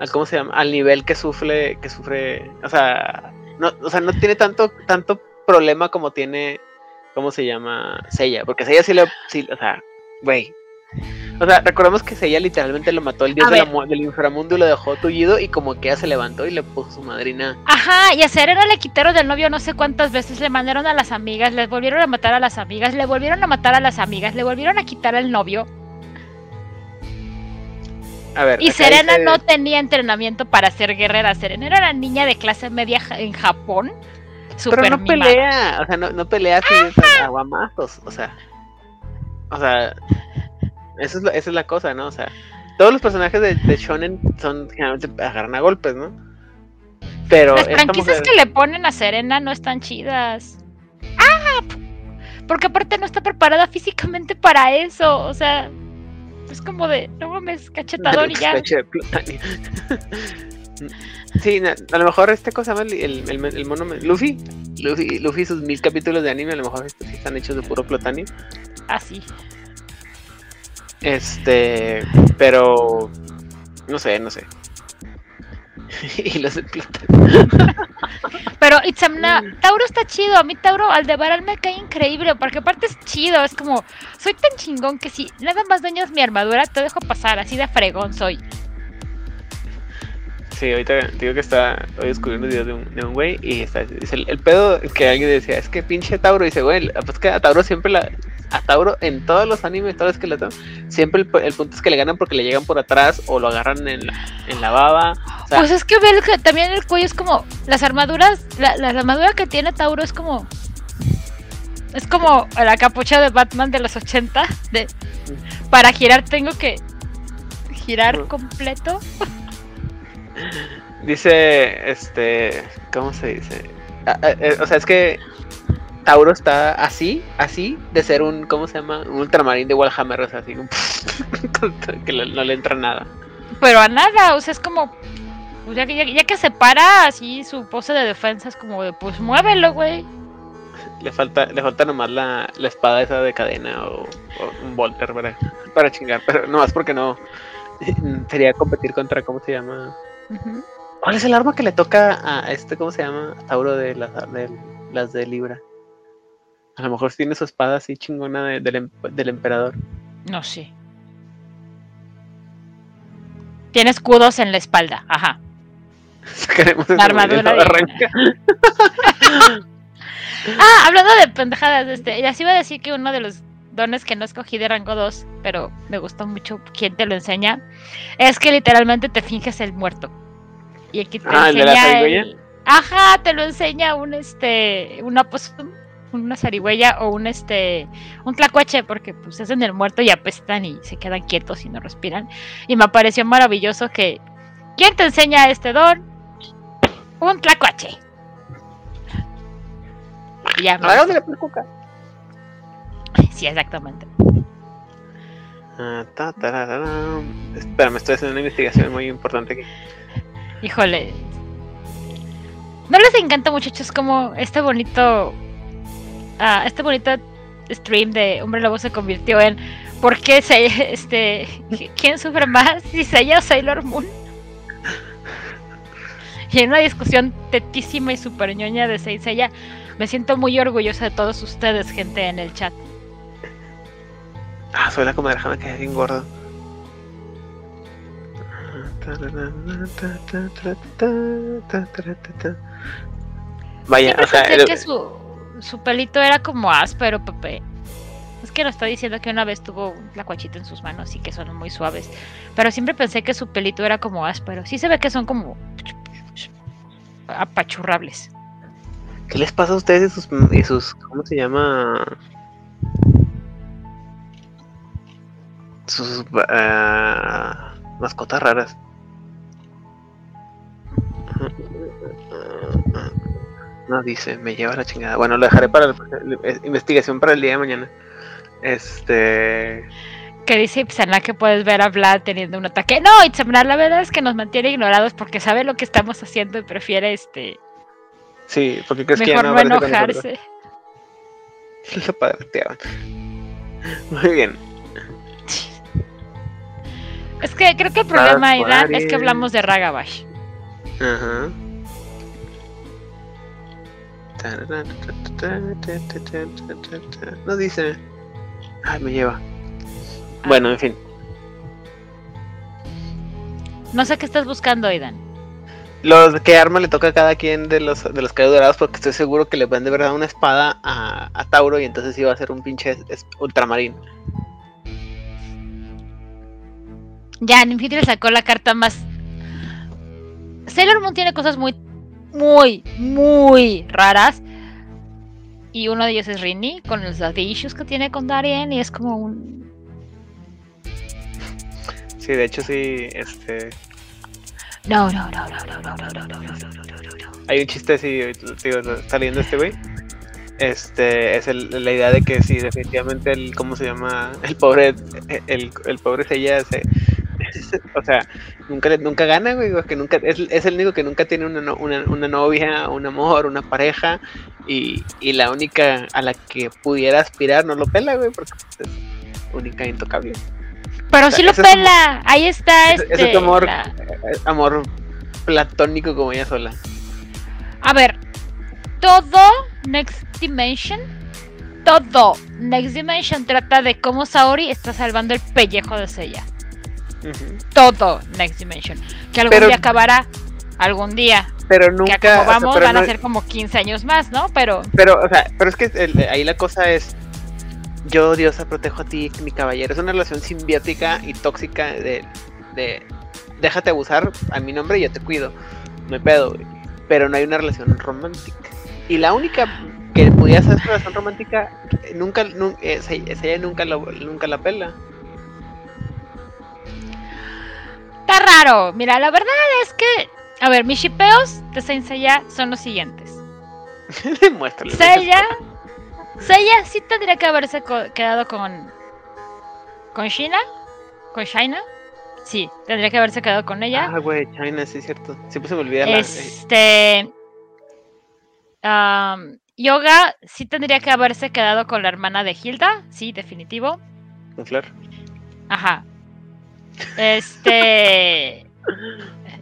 al, ¿cómo se llama? Al nivel que sufre, que sufre, o sea, no, o sea, no tiene tanto, tanto problema como tiene, ¿cómo se llama? Sella, porque Sella sí le, sí, o sea, güey, o sea, recordemos que ella literalmente lo mató el dios del inframundo y lo dejó tullido y como que ella se levantó y le puso su madrina. Ajá, y a Serena le quitaron del novio no sé cuántas veces, le mandaron a las amigas, le volvieron a matar a las amigas, le volvieron a matar a las amigas, le volvieron a quitar al novio. A ver, y Serena no tenía entrenamiento para ser guerrera. Serena era una niña de clase media en Japón. Super Pero no pelea, o sea, no, no pelea así aguamazos, o sea. O sea, esa es, la, cosa, ¿no? O sea, todos los personajes de, Shonen son generalmente agarran a golpes, ¿no? Pero las franquicias que le ponen a Serena no están chidas. ¡Ah! Porque aparte no está preparada físicamente para eso. O sea, es como de, no mames, cachetador y ya. *laughs* sí, a lo mejor este cosa el, el, el, mono Luffy, Luffy, Luffy sus mil capítulos de anime a lo mejor están hechos de puro platanio. Ah, sí. Este, pero no sé, no sé. *laughs* y los Pero Itzamna, Tauro está chido. A mí Tauro Aldebaran me cae increíble. Porque aparte es chido. Es como, soy tan chingón que si nada más dañas mi armadura, te dejo pasar. Así de fregón soy. Sí, ahorita digo que está hoy descubriendo videos de un, de un güey y está, dice el, pedo que alguien decía, es que pinche Tauro, dice, güey, pues que a Tauro siempre la, a Tauro en todos los animes, todos los que le siempre el, punto es que le ganan porque le llegan por atrás o lo agarran en la, en la baba. pues es que ve que también el cuello es como, las armaduras, la, la, armadura que tiene Tauro es como, es como la capucha de Batman de los 80, de, para girar tengo que girar completo. *laughs* Dice, este, ¿cómo se dice? Ah, ah, eh, o sea, es que Tauro está así, así, de ser un, ¿cómo se llama? Un ultramarín de Warhammer, o sea, así, *laughs* que no le entra nada. Pero a nada, o sea, es como, pues ya, que se para así su pose de defensa, es como de, pues muévelo, güey. Le falta, le falta nomás la, la espada esa de cadena o, un volter para, para chingar, pero nomás porque no *laughs* sería competir contra, ¿cómo se llama? ¿Cuál es el arma que le toca a este, cómo se llama? Tauro de las de, las de Libra. A lo mejor tiene su espada así chingona de- del, em- del emperador. No sé. Tiene escudos en la espalda, ajá. *laughs* Sacaremos La armadura madre, de- arranca. *laughs* Ah, hablando de pendejadas, este, sí iba a decir que uno de los dones que no escogí de rango 2, pero me gustó mucho quién te lo enseña, es que literalmente te finges el muerto. Y aquí te Ah, ¿el de la enseña zarigüeya? el- Ajá, te lo enseña un este, una pues una zarigüeya o un este, un tlacuache, porque pues hacen el muerto y apestan y se quedan quietos y no respiran. Y me pareció maravilloso que ¿quién te enseña este don? Un tlacuache. Y ya me *laughs* Sí, exactamente. Ah, ta, tarararán. Espérame, estoy haciendo una investigación muy importante aquí. Híjole. ¿No les encanta, muchachos, como este bonito. ah, este bonito stream de Hombre Lobo se convirtió en. ¿Por qué se, este, quién sufre más? Si Seiya o Sailor Moon. *laughs* Y en una discusión tetísima y super ñoña de Sei Seiya, me siento muy orgullosa de todos ustedes, gente en el chat. Ah, soy la comadreja, me quedé bien gordo. Vaya, Siempre o sea, pensé el- que su, su pelito era como áspero, Pepe. Es que nos está diciendo que una vez tuvo la cuachita en sus manos y que son muy suaves. Pero siempre pensé que su pelito era como áspero. Sí se ve que son como apachurrables. ¿qué les pasa a ustedes y sus, y sus ¿cómo se llama? Sus ah, mascotas raras. No dice, me lleva la chingada. Bueno, lo dejaré para la investigación para el día de mañana. Este. Que dice Ipsana que puedes ver a Vlad teniendo un ataque. No, Itzamna, la verdad es que nos mantiene ignorados porque sabe lo que estamos haciendo y prefiere este Sí, porque crees que ya mejor no nosotros? enojarse. *laughs* Lo padreteaban. Muy bien. Es que creo que el problema, Dark Aidan, es que hablamos de Ragabash. Ajá. No dice. Ay, me lleva. Bueno, en fin. No sé qué estás buscando, Aidan. Los que arma le toca a cada quien de los de los caballos dorados porque estoy seguro que le van de verdad una espada a, a Tauro y entonces iba a ser un pinche ultramarín. Ya, Ninfitri sacó la carta más. Sailor Moon tiene cosas muy, muy, muy raras. Y uno de ellos es Rini, con los daddy issues que tiene con Darien. Y es como un. Sí, de hecho sí, este No, no, no, no, no, no, no, no, no, no, no, no, hay un chiste así, digo, leyendo este güey. Este es el- la idea de que sí, definitivamente el, ¿cómo se llama? El pobre, el, el pobre Seiya se, *laughs* o sea, nunca nunca gana, güey, porque nunca, es, es el único que nunca tiene una, una, una novia, un amor, una pareja, y, y la única a la que pudiera aspirar no lo pela, güey, porque pues, es única e intocable. Pero sí lo es pela. Ahí está este. es tu amor. la- Eh, Amor platónico como ella sola. A ver, todo Next Dimension, todo Next Dimension trata de cómo Saori está salvando el pellejo de Todo Next Dimension. Que algún Pero- día acabará, algún día. Pero Que nunca. a como o sea, vamos pero van no- a ser como 15 años más, ¿no? Pero Pero, o sea, pero es que el- ahí la cosa es. Yo, diosa, protejo a ti, mi caballero. Es una relación simbiótica y tóxica de. de déjate abusar a mi nombre y yo te cuido. No hay pedo, güey. Pero no hay una relación romántica. Y la única que pudiera ser relación romántica, eh, nunca, ella nunca, lo- nunca la pela. Está raro. Mira, la verdad es que. A ver, mis shipeos de Saint Seiya son los siguientes. *laughs* Muéstrale. Seiya. Seiya sí tendría que haberse co- quedado con. ¿Con Shina? ¿Con Shaina? Sí, tendría que haberse quedado con ella. Ah, güey, China, sí es cierto. Siempre se me olvida la. Este. yoga sí tendría que haberse quedado con la hermana de Hilda. Sí, definitivo. con Flor. Ajá. Este.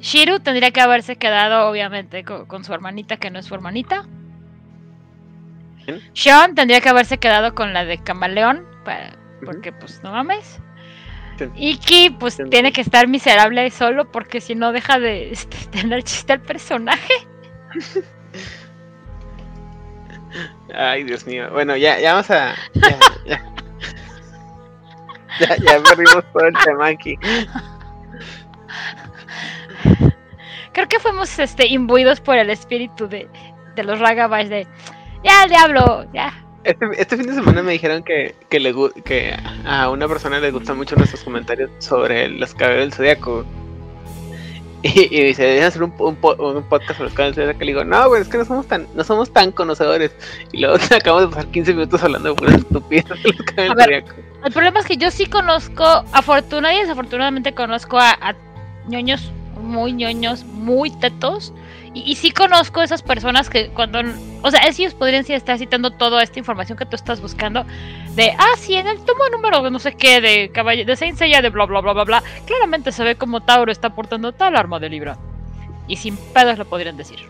Shiru tendría que haberse quedado, obviamente, co- con, su hermanita, que no es su hermanita. Sean tendría que haberse quedado con la de Camaleón, para, porque pues no mames. Iki pues tiene que estar miserable solo porque si no deja de este, *laughs* tener chiste al personaje. Ay, Dios mío. Bueno, ya, ya vamos a. Ya, ya. *laughs* ya, ya perdimos todo el tema aquí. Creo que fuimos este, imbuidos por el espíritu de, de los Ragabash de. Ya, el diablo, ya. Este, este, fin de semana me dijeron que, que, le, que a una persona le gustan mucho nuestros comentarios sobre los cabellos del zodiaco. *laughs* Y, y dice, deben hacer un, un, podcast sobre del zodiaco. Y le digo, no, güey, es que no somos tan, no somos tan conocedores. Y luego *laughs* acabamos de pasar 15 minutos hablando de puras estupidez de los cabellos del zodiaco. El problema es que yo sí conozco, afortunadamente y desafortunadamente conozco a, a ñoños muy ñoños, muy tetos y, sí conozco esas personas que cuando, o sea, ellos podrían estar citando toda esta información que tú estás buscando de, ah, sí, en el tomo número no sé qué de caballo, de Saint Seiya de bla bla bla bla bla, claramente se ve como Tauro está portando tal arma de libro. Y sin pedos lo podrían decir.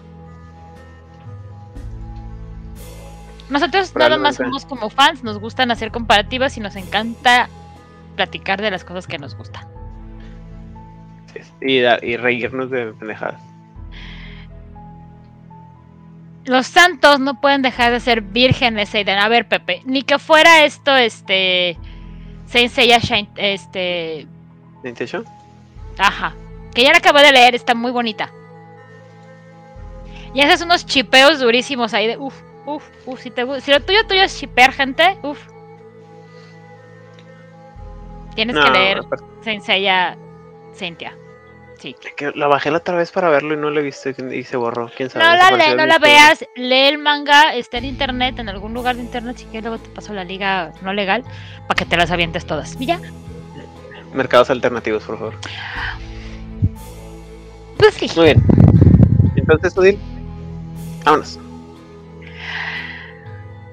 Nosotros nada más somos como fans, nos gustan hacer comparativas y nos encanta platicar de las cosas que nos gustan. y, y reírnos de pendejadas los santos no pueden dejar de ser vírgenes, Aiden. A ver, Pepe, ni que fuera esto, este. Sensei Shine, este. ¿Intention? Ajá. Que ya la acabo de leer, está muy bonita. Y haces unos chipeos durísimos ahí de. Uf, uf, uf. Si, te, si lo tuyo tuyo es chipear, gente, uf. Tienes que leer Cynthia. Que la bajé la otra vez para verlo y no lo he visto y se borró. ¿Quién sabe? No la, no la veas. Lee el manga. Está en internet, en algún lugar de internet. Si quieres, luego te paso la liga no legal para que te las avientes todas. ¿Y ya? Mercados alternativos, por favor. Pues sí. Muy bien. Entonces, Odil, vámonos.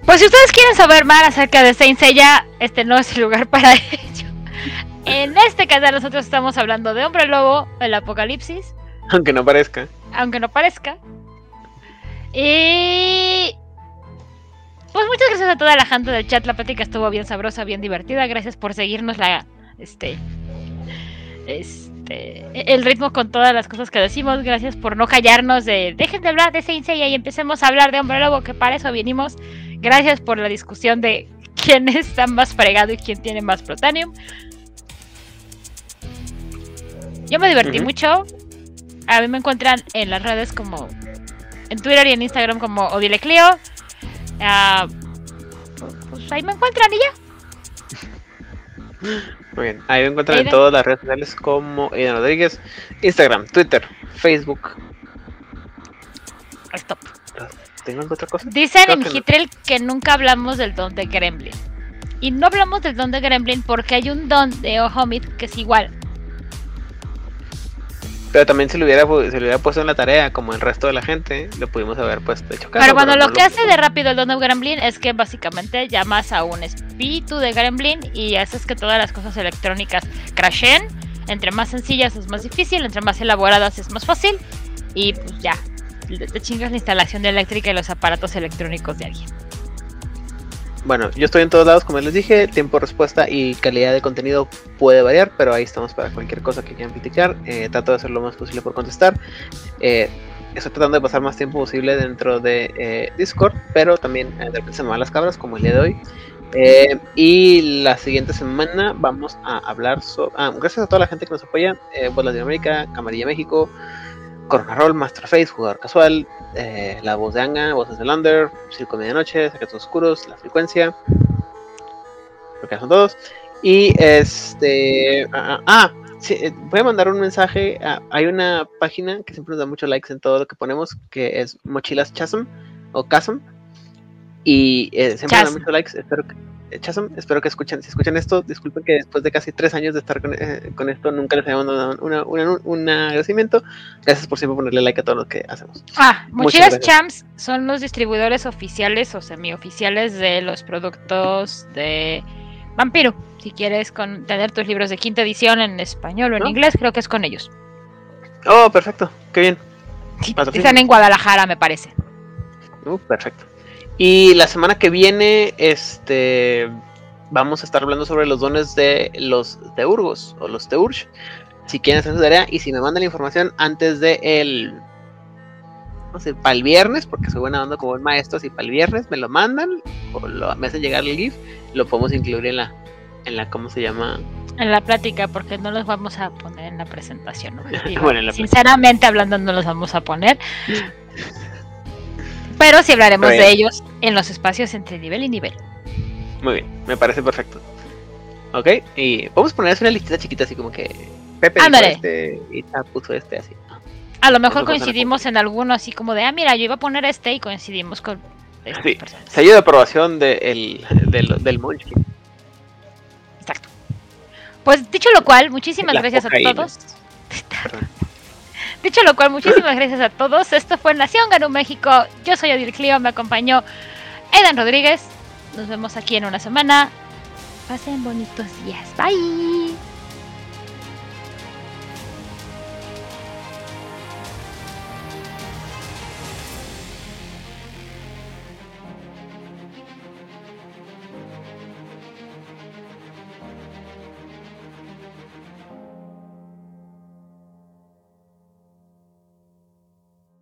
Pues si ustedes quieren saber más acerca de Saint Seiya, este no es el lugar *laughs* para ello. En este canal nosotros estamos hablando de Hombre Lobo, el apocalipsis. Aunque no parezca. Aunque no parezca. Y... Pues muchas gracias a toda la gente del chat. La plática estuvo bien sabrosa, bien divertida. Gracias por seguirnos la... Este... Este... El ritmo con todas las cosas que decimos. Gracias por no callarnos de... Dejen de hablar de Saint y empecemos a hablar de Hombre Lobo, que para eso vinimos. Gracias por la discusión de quién está más fregado y quién tiene más protanium. Yo me divertí mucho. A mí me encuentran en las redes como en Twitter y en Instagram como Odile Clio. Ah, pues ahí me encuentran y ya. Muy bien, ahí me encuentran en todas las redes sociales como Aidan Rodríguez, Instagram, Twitter, Facebook. Stop. ¿Tengo otra cosa? Dicen en Hitrel que nunca hablamos del don de Gremlin. Y no hablamos del don de Gremlin porque hay un don de Ohomid que es igual. Pero también si lo hubiera, se hubiera puesto en la tarea, como el resto de la gente, lo pudimos haber puesto hecho Pero bueno, lo que hace de rápido el Don of Gremlin es que básicamente llamas a un espíritu de Gremlin y haces que todas las cosas electrónicas crashen. Entre más sencillas es más difícil, entre más elaboradas es más fácil. Y pues ya, te chingas la instalación de eléctrica y los aparatos electrónicos de alguien. Bueno, yo estoy en todos lados, como les dije, tiempo de respuesta y calidad de contenido puede variar, pero ahí estamos para cualquier cosa que quieran criticar. Eh, trato de hacer lo más posible por contestar. Eh, estoy tratando de pasar más tiempo posible dentro de eh, Discord, pero también de repente se me las cabras, como el día de hoy. y la siguiente semana vamos a hablar sobre... Ah, gracias a toda la gente que nos apoya, eh, Latinoamérica, Camarilla México, Roll, Masterface, Jugador Casual, eh, La Voz de Anga, Voces de Lander, Circo de Medianoche, Secretos Oscuros, La Frecuencia. Creo que son todos. Y este. Ah, ah, ah eh, voy a mandar un mensaje. hay una página que siempre nos da muchos likes en todo lo que ponemos, que es Mochilas Chasm o Chasm. Y eh, siempre nos da muchos likes. Espero que Chasm, espero que escuchen, si escuchan esto, disculpen que después de casi tres años de estar con, eh, esto nunca les hayamos dado un agradecimiento. Gracias por siempre ponerle like a todo lo que hacemos. Ah, Mochilas Champs son los distribuidores oficiales o semioficiales de los productos de Vampiro. Si quieres con, tener tus libros de quinta edición en español o en inglés, creo que es con ellos. Oh, perfecto, qué bien. están en Guadalajara, me parece. Uh, perfecto. Y la semana que viene, este, vamos a estar hablando sobre los dones de los Teurgos o los Teurge. Si quieren hacer su tarea y si me mandan la información antes de el, no sé, para el viernes, porque soy buena onda como el maestro, si para el viernes me lo mandan o lo, me hacen llegar el GIF, lo podemos incluir en la, en la, ¿cómo se llama? En la plática, porque no los vamos a poner en la presentación. ¿no? *laughs* Bueno, en la Sinceramente hablando, no los vamos a poner. *laughs* Pero sí hablaremos de ellos en los espacios entre nivel y nivel. Muy bien, me parece perfecto. Ok, y podemos poner así una listita chiquita, así como que Pepe Ándale. este y puso este así. A lo mejor coincidimos en alguno así como de, ah, mira, yo iba a poner este y coincidimos con estas Sí. Sello de aprobación de el, del, del Munchkin. Exacto. Pues dicho lo cual, muchísimas La gracias a todos. Dicho lo cual, muchísimas gracias a todos. Esto fue Nación Ganú México. Yo soy Odil Clio, me acompañó Edan Rodríguez. Nos vemos aquí en una semana. Pasen bonitos días. Bye.